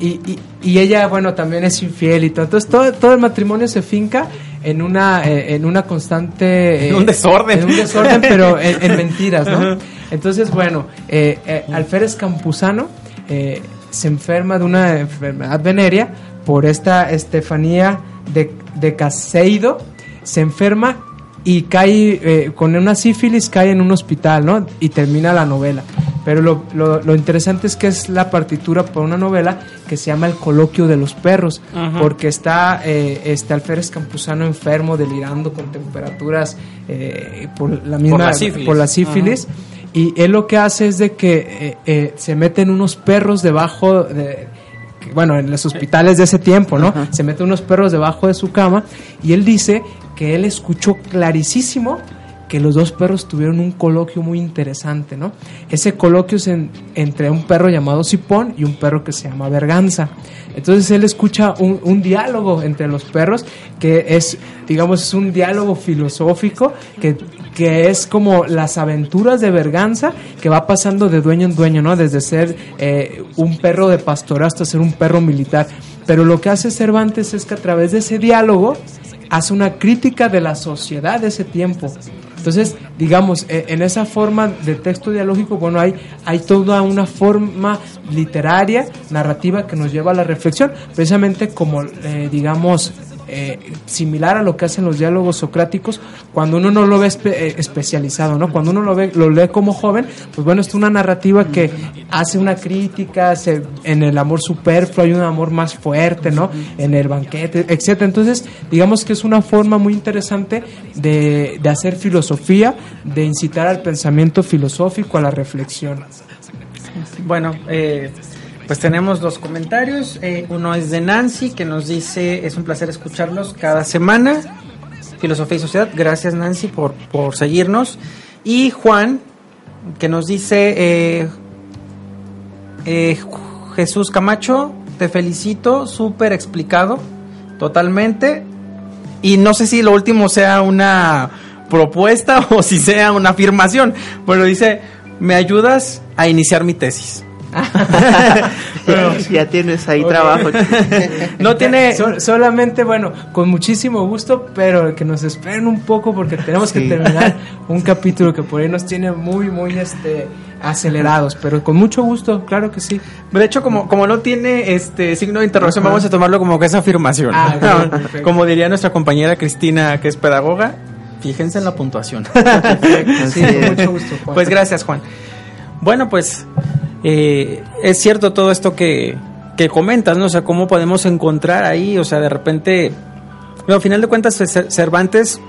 y, y, y ella, bueno, también es infiel y todo. Entonces, todo, todo el matrimonio se finca en una, eh, en una constante... eh, *laughs* En un desorden. En un desorden, *laughs* pero en, en mentiras, ¿no? Entonces, bueno, eh, eh, Alférez Campuzano eh, se enferma de una enfermedad venérea por esta Estefanía de, de Caseido. Se enferma y cae eh, con una sífilis, cae en un hospital, ¿no? Y termina la novela. Pero lo, lo, lo interesante es que es la partitura para una novela que se llama El coloquio de los perros, Ajá. porque está eh, este Alférez Campuzano enfermo, delirando con temperaturas eh, por la misma la sífilis. por la sífilis. Y él lo que hace es de que eh, eh, se meten unos perros debajo de bueno, en los hospitales de ese tiempo, ¿no? Se meten unos perros debajo de su cama y él dice que él escuchó clarísimo que los dos perros tuvieron un coloquio muy interesante, ¿no? Ese coloquio es en- entre un perro llamado Sipón y un perro que se llama Berganza. Entonces él escucha un, un diálogo entre los perros que es, digamos, es un diálogo filosófico que, que es como las aventuras de Berganza que va pasando de dueño en dueño, ¿no? Desde ser eh, un perro de pastor hasta ser un perro militar. Pero lo que hace Cervantes es que a través de ese diálogo hace una crítica de la sociedad de ese tiempo. Entonces, digamos, eh, en esa forma de texto dialógico, bueno, hay, hay toda una forma literaria, narrativa que nos lleva a la reflexión, precisamente como, eh, digamos, eh, similar a lo que hacen los diálogos socráticos cuando uno no lo ve eh, especializado, ¿no? Cuando uno lo ve, lo lee como joven, pues bueno, es una narrativa que hace una crítica, se- en el amor superfluo hay un amor más fuerte, ¿no? En el banquete, etcétera. Entonces, digamos que es una forma muy interesante de, de hacer filosofía, de incitar al pensamiento filosófico, a la reflexión. Bueno, eh, pues tenemos dos comentarios. Eh, uno es de Nancy que nos dice, es un placer escucharlos cada semana. Filosofía y Sociedad, gracias Nancy por, por seguirnos. Y Juan que nos dice, eh, eh, Jesús Camacho, te felicito, súper explicado, totalmente. Y no sé si lo último sea una propuesta *laughs* o si sea una afirmación, pero dice, me ayudas a iniciar mi tesis. *laughs* ya tienes ahí trabajo. No tiene... Sol- solamente, bueno, con muchísimo gusto, pero que nos esperen un poco porque tenemos que Sí. terminar *laughs* un capítulo que por ahí nos tiene muy, muy este acelerados, pero con mucho gusto, claro que sí. De hecho, como, como no tiene este signo de interrogación, vamos a tomarlo como que es afirmación. Ah, bien, *laughs* perfecto. como diría nuestra compañera Cristina, que es pedagoga, fíjense en la puntuación. Sí, Así con mucho gusto. Juan. Pues gracias, Juan. Bueno, pues eh, es cierto todo esto que, que comentas, ¿no? O sea, cómo podemos encontrar ahí, o sea, de repente, bueno, al final de cuentas, Cervantes,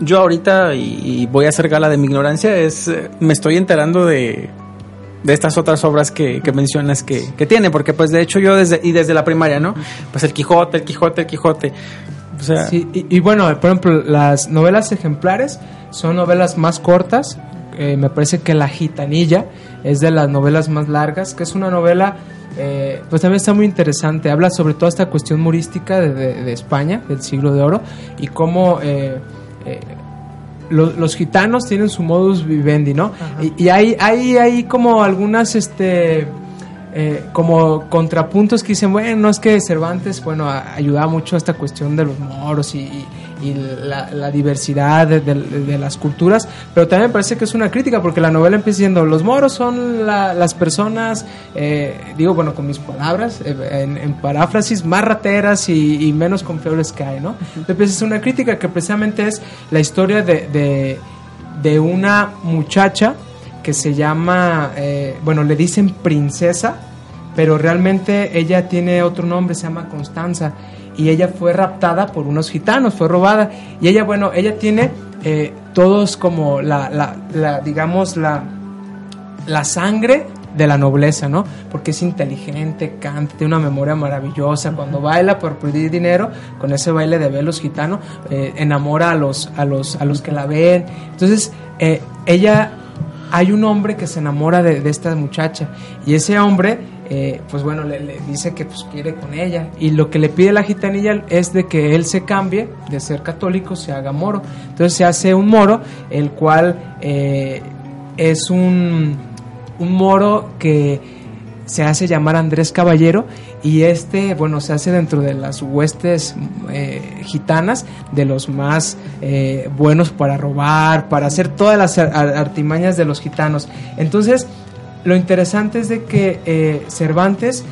yo ahorita, y, voy a hacer gala de mi ignorancia, es, eh, me estoy enterando de, de estas otras obras que, que mencionas que, que tiene, porque pues de hecho yo desde, y desde la primaria, ¿no? Pues el Quijote, el Quijote, el Quijote. O sea, Sí, y, y bueno, por ejemplo, las novelas ejemplares son novelas más cortas. Eh, me parece que La Gitanilla es de las novelas más largas, que es una novela, eh, pues también está muy interesante. Habla sobre toda esta cuestión humorística de, de- de España, del siglo de oro, y cómo eh, eh, lo- los gitanos tienen su modus vivendi, ¿no? Y, y hay, hay, hay como algunas, este eh, como contrapuntos que dicen, bueno, no es que Cervantes, bueno, ayudaba mucho a esta cuestión de los moros y, y- y la, la diversidad de, de- de las culturas, pero también me parece que es una crítica porque la novela empieza diciendo, los moros son la- las personas, eh, digo, bueno, con mis palabras, eh, en, en paráfrasis, más rateras y, y menos confiables que hay, ¿no? Entonces es una crítica que precisamente es la historia de, de, de una muchacha que se llama, eh, bueno, le dicen princesa, pero realmente ella tiene otro nombre, se llama Constanza, y ella fue raptada por unos gitanos, fue robada, y ella, bueno, ella tiene eh, todos como la, la, la, digamos, la, la sangre de la nobleza, ¿no? Porque es inteligente, canta, tiene una memoria maravillosa. Cuando baila por pedir dinero, con ese baile de velos gitano, eh, enamora a los, a, los, a los que la ven. Entonces, eh, ella, hay un hombre que se enamora de, de esta muchacha, y ese hombre, eh, pues bueno, le, dice que pues quiere con ella, y lo que le pide la gitanilla es de que él se cambie de ser católico, se haga moro. Entonces se hace un moro, el cual eh, es un un moro que se hace llamar Andrés Caballero y este, bueno, se hace dentro de las huestes eh, gitanas de los más buenos para robar, para hacer todas las ar- ar- artimañas de los gitanos. Entonces, lo interesante es de que eh, Cervantes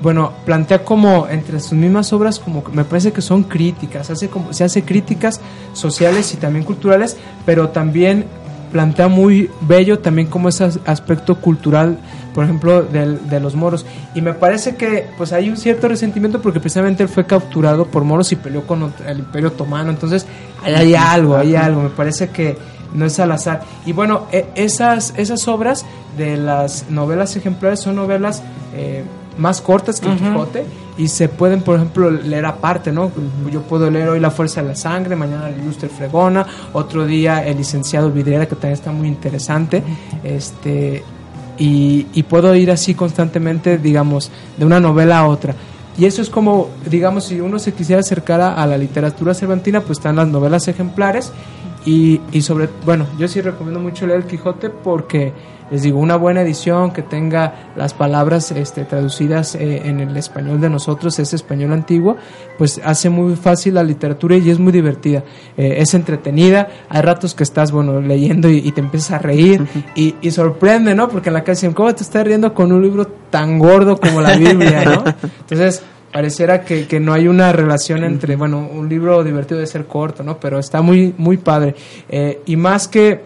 bueno, plantea como entre sus mismas obras como me parece que son críticas, hace como se hace críticas sociales y también culturales, pero también plantea muy bello también como ese aspecto cultural, por ejemplo, del, de los moros. Y me parece que pues hay un cierto resentimiento porque precisamente él fue capturado por moros y peleó con el Imperio Otomano. Entonces, hay algo, hay algo. Me parece que no es al azar. Y bueno, e, esas, esas obras de las novelas ejemplares son novelas eh, más cortas que el Quijote y se pueden, por ejemplo, leer aparte, ¿no? Yo puedo leer hoy La Fuerza de la Sangre, mañana El Ilustre Fregona, otro día El Licenciado Vidriera, que también está muy interesante, este, y, y puedo ir así constantemente, digamos, de una novela a otra. Y eso es como, digamos, si uno se quisiera acercar a, la literatura cervantina, pues están las novelas ejemplares y, y sobre, bueno, yo sí recomiendo mucho leer El Quijote porque les digo, una buena edición que tenga las palabras este, traducidas eh, en el español de nosotros, ese español antiguo, pues hace muy fácil la literatura y es muy divertida. Eh, es entretenida, hay ratos que estás, bueno, leyendo y, te empiezas a reír y, y, sorprende, ¿no? Porque en la casa dicen, ¿cómo te estás riendo con un libro tan gordo como la Biblia, ¿no? *laughs* Entonces, pareciera que, que, no hay una relación entre, bueno, un libro divertido de ser corto, ¿no? Pero está muy, muy padre. Eh, y más que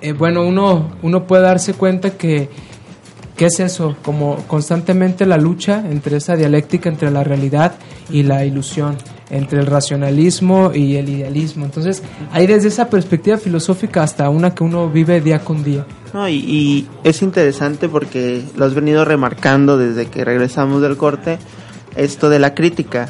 eh, bueno, uno, uno puede darse cuenta que, ¿qué es eso? Como constantemente la lucha entre esa dialéctica entre la realidad y la ilusión, entre el racionalismo y el idealismo. Entonces, hay desde esa perspectiva filosófica hasta una que uno vive día con día. No, y, y es interesante porque lo has venido remarcando desde que regresamos del corte, esto de la crítica.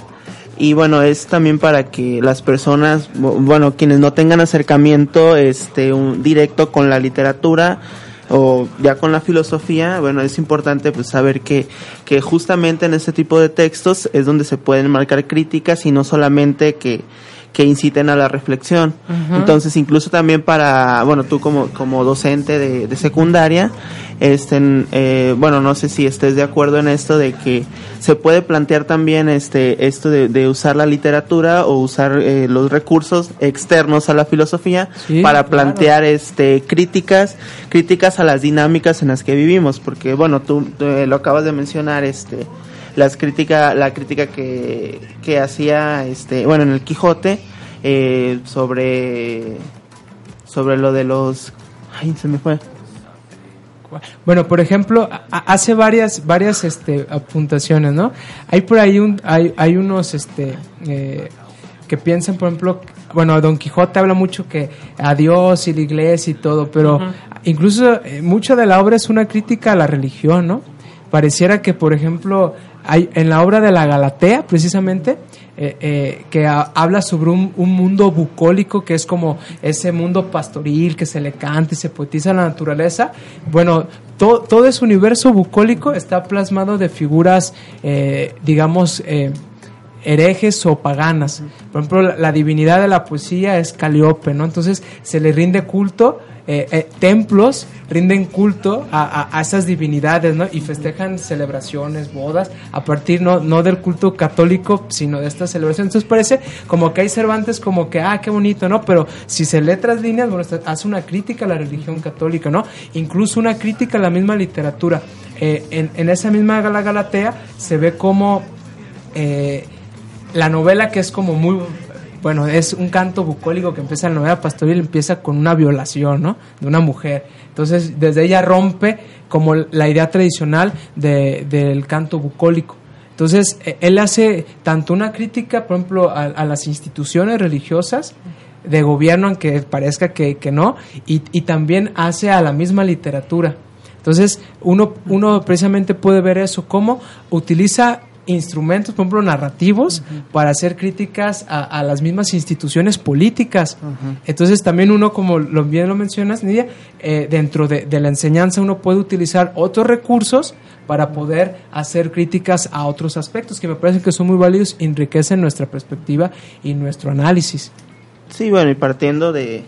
Y bueno es también para que las personas bueno quienes no tengan acercamiento este un directo con la literatura o ya con la filosofía, bueno, es importante pues saber que, que justamente en este tipo de textos es donde se pueden marcar críticas y no solamente que, que inciten a la reflexión. Entonces, incluso también para, bueno, tú como, como docente de, de secundaria, este, eh, bueno, no sé si estés de acuerdo en esto de que se puede plantear también este, esto de, de usar la literatura o usar eh, los recursos externos a la filosofía para plantear este, críticas, críticas a las dinámicas en las que vivimos, porque bueno, tú eh, lo acabas de mencionar, este, las crítica, la crítica que, que hacía, este, bueno, en el Quijote, eh, sobre, sobre lo de los, ay, se me fue. Bueno, por ejemplo, hace varias, varias, este, apuntaciones, ¿no? Hay por ahí un, hay, hay unos, este, eh, que piensan, por ejemplo, bueno, Don Quijote habla mucho que a Dios y la iglesia y todo, pero incluso eh, mucho de la obra es una crítica a la religión, ¿no? Pareciera que, por ejemplo, en la obra de la Galatea, precisamente, eh, eh, que habla sobre un, mundo bucólico, que es como ese mundo pastoril que se le canta y se poetiza la naturaleza. Bueno, todo ese universo bucólico está plasmado de figuras, eh, digamos, herejes o paganas. Por ejemplo, la, divinidad de la poesía es Caliope, ¿no? Entonces se le rinde culto, eh, eh, templos rinden culto a, a, esas divinidades, ¿no? Y festejan celebraciones, bodas, a partir no, no del culto católico, sino de estas celebraciones. Entonces parece como que hay Cervantes como que, ah, qué bonito, ¿no? Pero si se lee tras líneas, bueno, hace una crítica a la religión católica, ¿no? Incluso una crítica a la misma literatura. Eh, en, en, esa misma Galatea se ve como... la novela que es como muy bueno, es un canto bucólico que empieza en la novela pastoril, empieza con una violación, ¿no? De una mujer. Entonces, desde ella rompe como la idea tradicional de, del canto bucólico. Entonces, e, él hace tanto una crítica, por ejemplo, a, las instituciones religiosas de gobierno, aunque parezca que, que no, y, y, también hace a la misma literatura. Entonces, uno, uno precisamente puede ver eso, cómo utiliza instrumentos, por ejemplo, narrativos, para hacer críticas a, las mismas instituciones políticas. Entonces, también uno, como lo, bien lo mencionas, Nidia, eh, dentro de, la enseñanza uno puede utilizar otros recursos para poder hacer críticas a otros aspectos que me parecen que son muy válidos y enriquecen nuestra perspectiva y nuestro análisis. Sí, bueno, y partiendo de,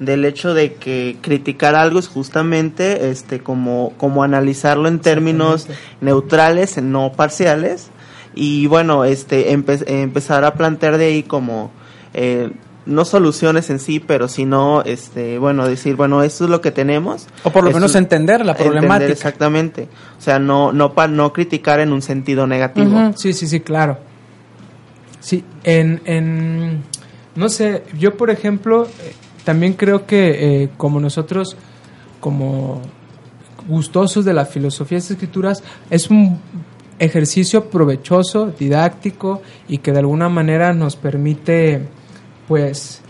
del hecho de que criticar algo es justamente este como como analizarlo en términos neutrales no parciales. Y bueno este empezar a plantear de ahí como eh, no soluciones en sí pero sino este bueno decir bueno esto es lo que tenemos. O por lo menos entender la problemática. exactamente. O sea no no para no criticar en un sentido negativo. Sí sí sí claro. Sí en en no sé yo por ejemplo también creo que eh, como nosotros, como gustosos de la filosofía de las escrituras, es un ejercicio provechoso, didáctico y que de alguna manera nos permite, pues,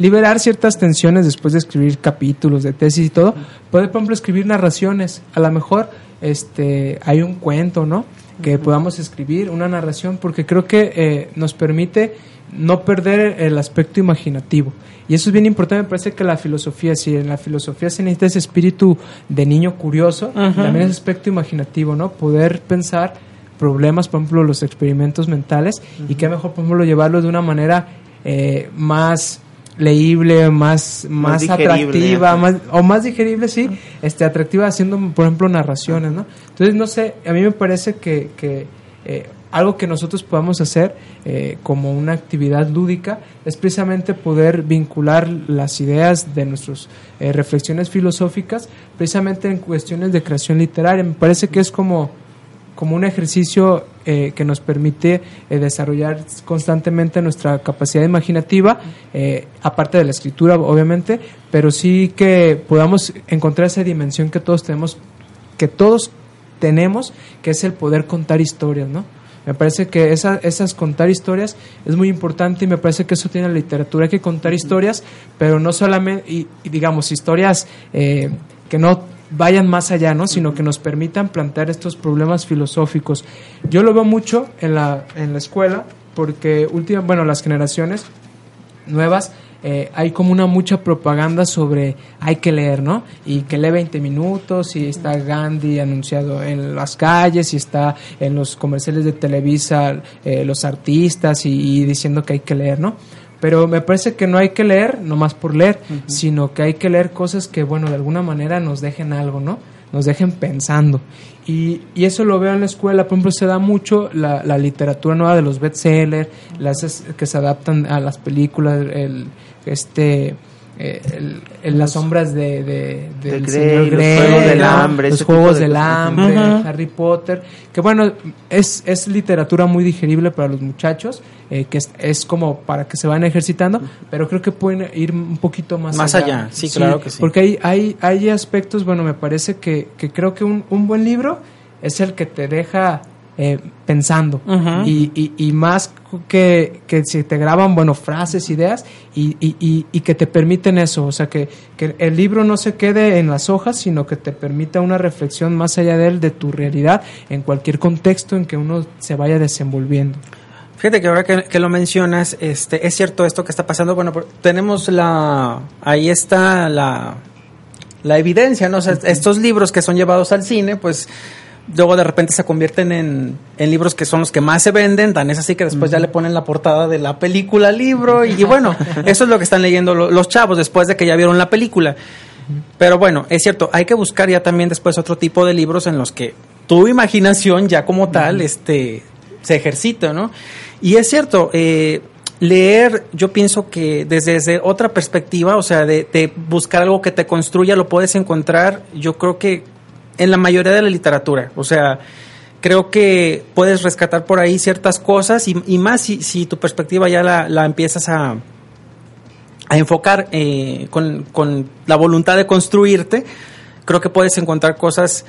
liberar ciertas tensiones después de escribir capítulos de tesis y todo. Puede, por ejemplo, escribir narraciones. A lo mejor este, hay un cuento, ¿no? Que podamos escribir, una narración, porque creo que eh, nos permite no perder el aspecto imaginativo. Y eso es bien importante, me parece que la filosofía, si en la filosofía se necesita ese espíritu de niño curioso, también ese aspecto imaginativo, ¿no? Poder pensar problemas, por ejemplo, los experimentos mentales, y que mejor, por ejemplo, llevarlo de una manera eh, más leíble, más, más, atractiva, ajá. más, o más digerible, sí, este, atractiva haciendo, por ejemplo, narraciones, ¿no? Entonces, no sé, a mí me parece que, que eh, algo que nosotros podamos hacer eh, como una actividad lúdica es precisamente poder vincular las ideas de nuestras eh, reflexiones filosóficas precisamente en cuestiones de creación literaria. Me parece que es como como un ejercicio eh, que nos permite eh, desarrollar constantemente nuestra capacidad imaginativa, eh, aparte de la escritura, obviamente, pero sí que podamos encontrar esa dimensión que todos tenemos, que todos tenemos, que es el poder contar historias, ¿no? Me parece que esa, esas contar historias es muy importante y me parece que eso tiene la literatura, hay que contar historias, pero no solamente, y, y digamos, historias eh, que no vayan más allá, ¿no? sino que nos permitan plantear estos problemas filosóficos. Yo lo veo mucho en la, en la escuela, porque última, bueno, las generaciones nuevas eh, hay como una mucha propaganda sobre hay que leer, ¿no? Y que lee 20 minutos y está Gandhi anunciado en las calles y está en los comerciales de Televisa eh, los artistas y, y diciendo que hay que leer, ¿no? Pero me parece que no hay que leer nomás por leer, sino que hay que leer cosas que, bueno, de alguna manera nos dejen algo, ¿no? Nos dejen pensando. Y, y eso lo veo en la escuela, por ejemplo, se da mucho la, la literatura nueva de los bestsellers, las que se adaptan a las películas, el, este... eh, el- el- las sombras de, de, De del Grey, señor los Juegos del. Hambre, los juegos de del hambre. Harry Potter, que bueno, es, es literatura muy digerible para los muchachos, eh, que es, es como para que se vayan ejercitando, pero creo que pueden ir un poquito más, Más allá, sí, claro que sí. Porque hay, hay, hay aspectos, bueno, me parece que, que creo que un, un buen libro es el que te deja eh, pensando y, y, y más que, que si te graban, bueno, frases, ideas y, y, y, que te permiten eso, o sea, que, que el libro no se quede en las hojas, sino que te permita una reflexión más allá de él, de tu realidad, en cualquier contexto en que uno se vaya desenvolviendo. Fíjate que ahora que, que lo mencionas, este, es cierto esto que está pasando. Bueno, tenemos la, ahí está la, la evidencia, ¿no? O sea, estos libros que son llevados al cine, pues luego de repente se convierten en, en libros que son los que más se venden, tan es así que después ya le ponen la portada de la película al libro y, y bueno, *laughs* eso es lo que están leyendo lo- los chavos después de que ya vieron la película. Pero bueno, es cierto, hay que buscar ya también después otro tipo de libros en los que tu imaginación ya como tal este, se ejercita, ¿no? Y es cierto, eh, leer yo pienso que desde, desde otra perspectiva, o sea, de, de buscar algo que te construya, lo puedes encontrar, yo creo que en la mayoría de la literatura, o sea, creo que puedes rescatar por ahí ciertas cosas y, y más si, si tu perspectiva ya la, la empiezas a, a enfocar eh, con, con la voluntad de construirte, creo que puedes encontrar cosas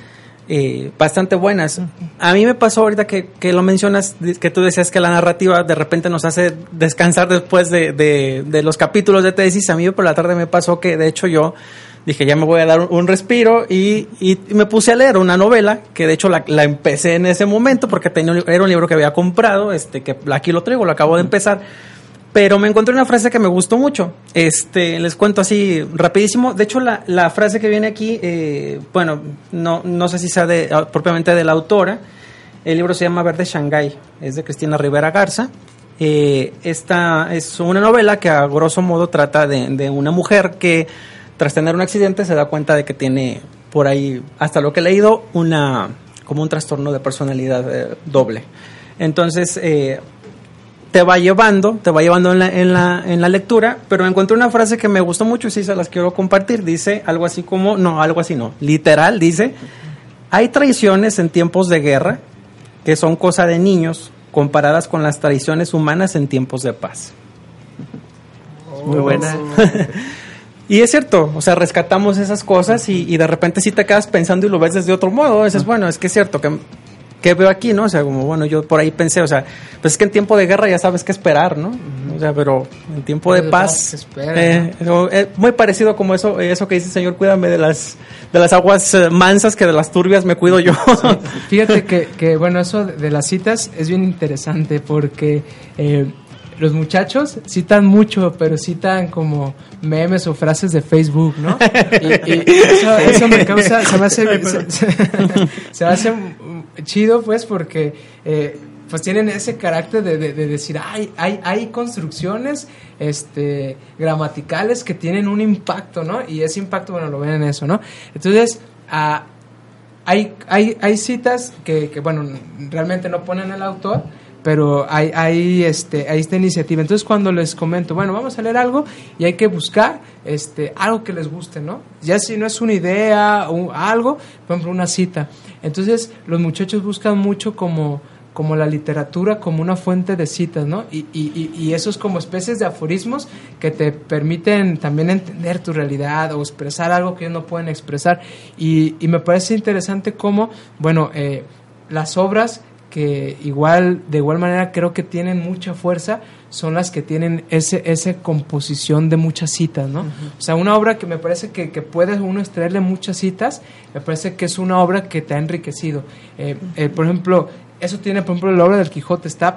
eh, bastante buenas. A mí me pasó ahorita que, que lo mencionas, que tú decías que la narrativa de repente nos hace descansar después de, de- de los capítulos de tesis. A mí por la tarde me pasó que de hecho yo dije ya me voy a dar un, respiro y, y me puse a leer una novela que de hecho la, la empecé en ese momento porque tenía, un era un libro que había comprado, este que aquí lo traigo, lo acabo de empezar. Pero me encontré una frase que me gustó mucho. Este, les cuento así rapidísimo. De hecho, la, la frase que viene aquí, eh, bueno, no, no sé si sea de, ah, propiamente de la autora. El libro se llama Verde Shanghái. Es de Cristina Rivera Garza. Eh, esta es una novela que a grosso modo trata de, de una mujer que tras tener un accidente se da cuenta de que tiene por ahí, hasta lo que he leído, una como un trastorno de personalidad eh, doble. Entonces, eh, te va llevando, te va llevando en la, en la, en la lectura, pero encontré una frase que me gustó mucho y sí se las quiero compartir. Dice algo así como, no, algo así no, literal, dice, hay traiciones en tiempos de guerra que son cosa de niños comparadas con las traiciones humanas en tiempos de paz. Muy buena. *laughs* Y es cierto, o sea, rescatamos esas cosas y, y de repente sí te quedas pensando y lo ves desde otro modo. Dices, bueno, es que es cierto que ¿qué veo aquí, no? O sea, como, bueno, yo por ahí pensé, o sea, pues es que en tiempo de guerra ya sabes qué esperar, ¿no? O sea, pero en tiempo de Pues, paz, espera, eh, no, eh, muy parecido como eso, eh, eso que dice, Señor, cuídame de las, de las aguas eh, mansas que de las turbias me cuido yo. *laughs* Fíjate que, que, bueno, eso de las citas es bien interesante porque eh, los muchachos citan mucho, pero citan como memes o frases de Facebook, ¿no? Y, y eso, *laughs* eso me causa, se me hace, *laughs* se, me hace chido, pues, porque eh, pues tienen ese carácter de, de- de decir, hay, hay, hay construcciones este, gramaticales que tienen un impacto, ¿no? Y ese impacto, bueno, lo ven en eso, ¿no? Entonces, ah, hay, hay, hay citas que, que, bueno, realmente no ponen el autor, pero hay, hay, este, hay esta iniciativa. Entonces, cuando les comento, bueno, vamos a leer algo y hay que buscar este, algo que les guste, ¿no? Ya si no es una idea o algo, por ejemplo, una cita. Entonces, los muchachos buscan mucho como como la literatura como una fuente de citas, ¿no? Y, y, y- esos como especies de aforismos que te permiten también entender tu realidad o expresar algo que ellos no pueden expresar. Y, y me parece interesante cómo, bueno, eh, las obras que igual, de igual manera creo que tienen mucha fuerza, son las que tienen ese, ese composición de muchas citas, ¿no? O sea, una obra que me parece que, que puede uno extraerle muchas citas, me parece que es una obra que te ha enriquecido. Eh, eh, por ejemplo, eso tiene, por ejemplo, la obra del Quijote, está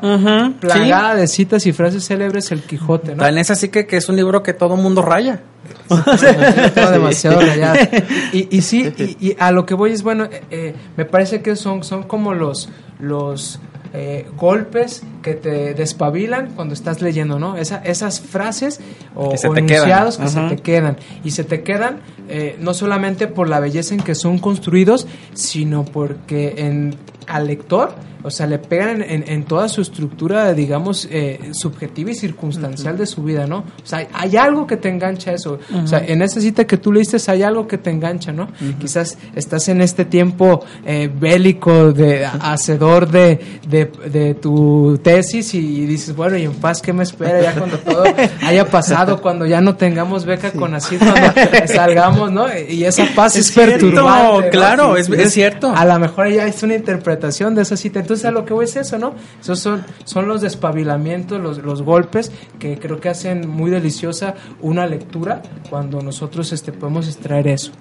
plagada de citas y frases célebres el Quijote, ¿no? Tan es así que, que es un libro que todo mundo raya. *laughs* Está demasiado rayado. *laughs* Y, y sí, y, y a lo que voy es, bueno, eh, eh, me parece que son, son como los, los eh, golpes que te despabilan cuando estás leyendo, ¿no? Esa, esas frases o, Que o quedan. enunciados que se te quedan. Y se te quedan eh, no solamente por la belleza en que son construidos, sino porque en, al lector, o sea, le pegan en, en- en toda su estructura, digamos, eh, subjetiva y circunstancial de su vida, ¿no? O sea, hay, algo que te engancha eso. O sea, en esa cita que tú leíste hay algo que te engancha, ¿no? Quizás estás en este tiempo eh, bélico, de hacedor de, de, de tu tesis y dices, bueno, y en paz, ¿qué me espera? Ya cuando todo haya pasado, cuando ya no tengamos beca con así, cuando salgamos, ¿no? Y esa paz es, Es cierto, perturbante. ¿no? claro, es- es cierto. A lo mejor ya es una interpretación de esa cita. Entonces, a lo que voy es eso, ¿no? Esos son, son los despabilamientos, los, los golpes que creo que hacen muy deliciosa una lectura cuando nosotros este, podemos extraer eso.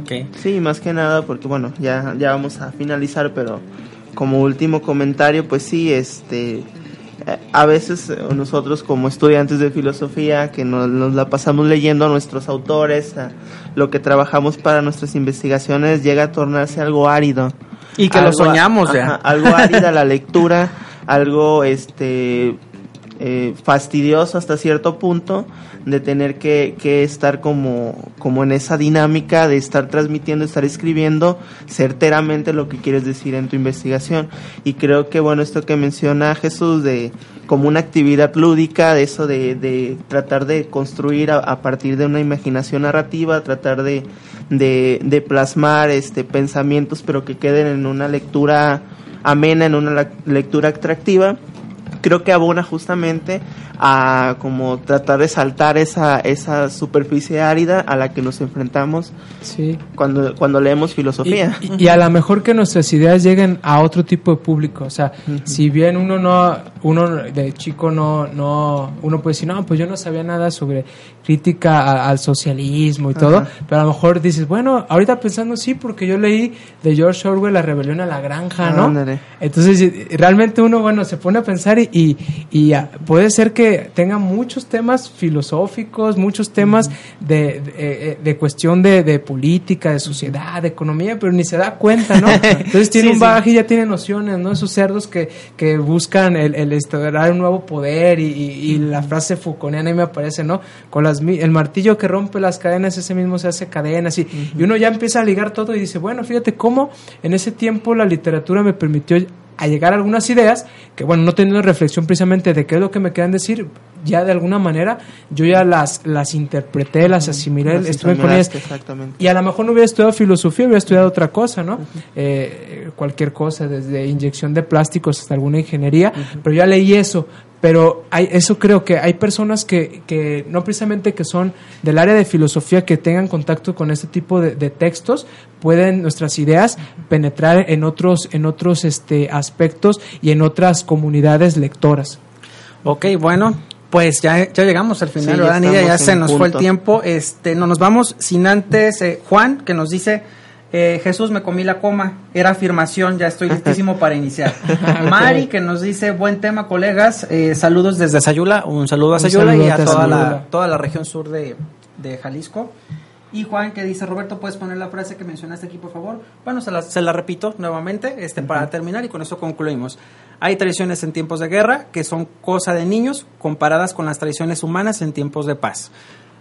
Ok. Sí, más que nada porque bueno, ya, ya vamos a finalizar, pero como último comentario, pues sí, este, eh, a veces eh, nosotros como estudiantes de filosofía que nos, nos la pasamos leyendo a nuestros autores, a lo que trabajamos para nuestras investigaciones, llega a tornarse algo árido. Y que lo Algo- soñamos ya. ajá, algo árida la *laughs* lectura, algo este eh, fastidioso hasta cierto punto de tener que, estar como, como en esa dinámica de estar transmitiendo, estar escribiendo certeramente lo que quieres decir en tu investigación. Y creo que bueno, esto que menciona Jesús de como una actividad lúdica, de eso de, de tratar de construir a, partir de una imaginación narrativa, tratar de, de, de plasmar este pensamientos pero que queden en una lectura amena, en una lectura atractiva creo que abona justamente a como tratar de saltar esa, esa superficie árida a la que nos enfrentamos Sí. cuando, cuando leemos filosofía. Y, y- y a lo mejor que nuestras ideas lleguen a otro tipo de público. O sea, si bien uno no, uno de chico no, no, uno puede decir, no, pues yo no sabía nada sobre crítica a- al socialismo y todo, pero a lo mejor dices, bueno, ahorita pensando sí, porque yo leí de George Orwell La rebelión a la granja, ¿no? Ándale. Entonces, realmente uno, bueno, se pone a pensar y, y, y, ah, puede ser que tenga muchos temas filosóficos, muchos temas de, de, eh, de cuestión de, de política, de sociedad, de economía, pero ni se da cuenta, ¿no? *laughs* Entonces tiene Sí, un sí. bagaje y ya tiene nociones, ¿no? Esos cerdos que, que buscan el, el instaurar un nuevo poder y, y- y la frase Foucaultiana me aparece, ¿no? Con las, el martillo que rompe las cadenas, ese mismo se hace cadenas y, y uno ya empieza a ligar todo y dice, bueno, fíjate cómo en ese tiempo la literatura me permitió a llegar a algunas ideas que, bueno, no teniendo reflexión precisamente de qué es lo que me quedan decir, ya de alguna manera yo ya las, las interpreté, las asimilé, Las estuve con ellas. Exactamente. Y a lo mejor no hubiera estudiado filosofía, hubiera estudiado otra cosa, ¿no? Eh, cualquier cosa, desde inyección de plásticos hasta alguna ingeniería, pero ya leí eso. Pero hay, eso creo que hay personas que, que no precisamente que son del área de filosofía que tengan contacto con este tipo de, de textos, pueden nuestras ideas penetrar en otros, en otros este, aspectos y en otras comunidades lectoras. Ok, bueno, pues ya, ya llegamos al final, Sí, ya se nos fue el tiempo. Este, no nos vamos sin antes eh, Juan, que nos dice, eh, Jesús, me comí la coma. Era afirmación, ya estoy listísimo para iniciar. *laughs* Mari, que nos dice, buen tema, colegas. Eh, saludos desde Sayula. Un saludo a Sayula y a toda la, toda la región sur de, de Jalisco. Y Juan que dice, Roberto, ¿puedes poner la frase que mencionaste aquí, por favor? Bueno, se la, se la repito nuevamente este, para terminar y con eso concluimos. Hay tradiciones en tiempos de guerra que son cosa de niños comparadas con las tradiciones humanas en tiempos de paz.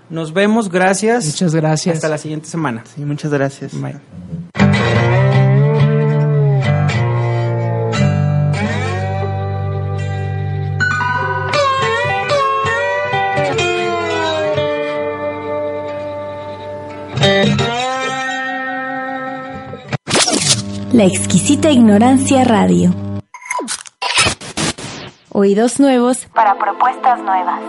Nos vemos, gracias. Muchas gracias. Hasta la siguiente semana. Sí, muchas gracias. Bye. La exquisita ignorancia radio. Oídos nuevos para propuestas nuevas.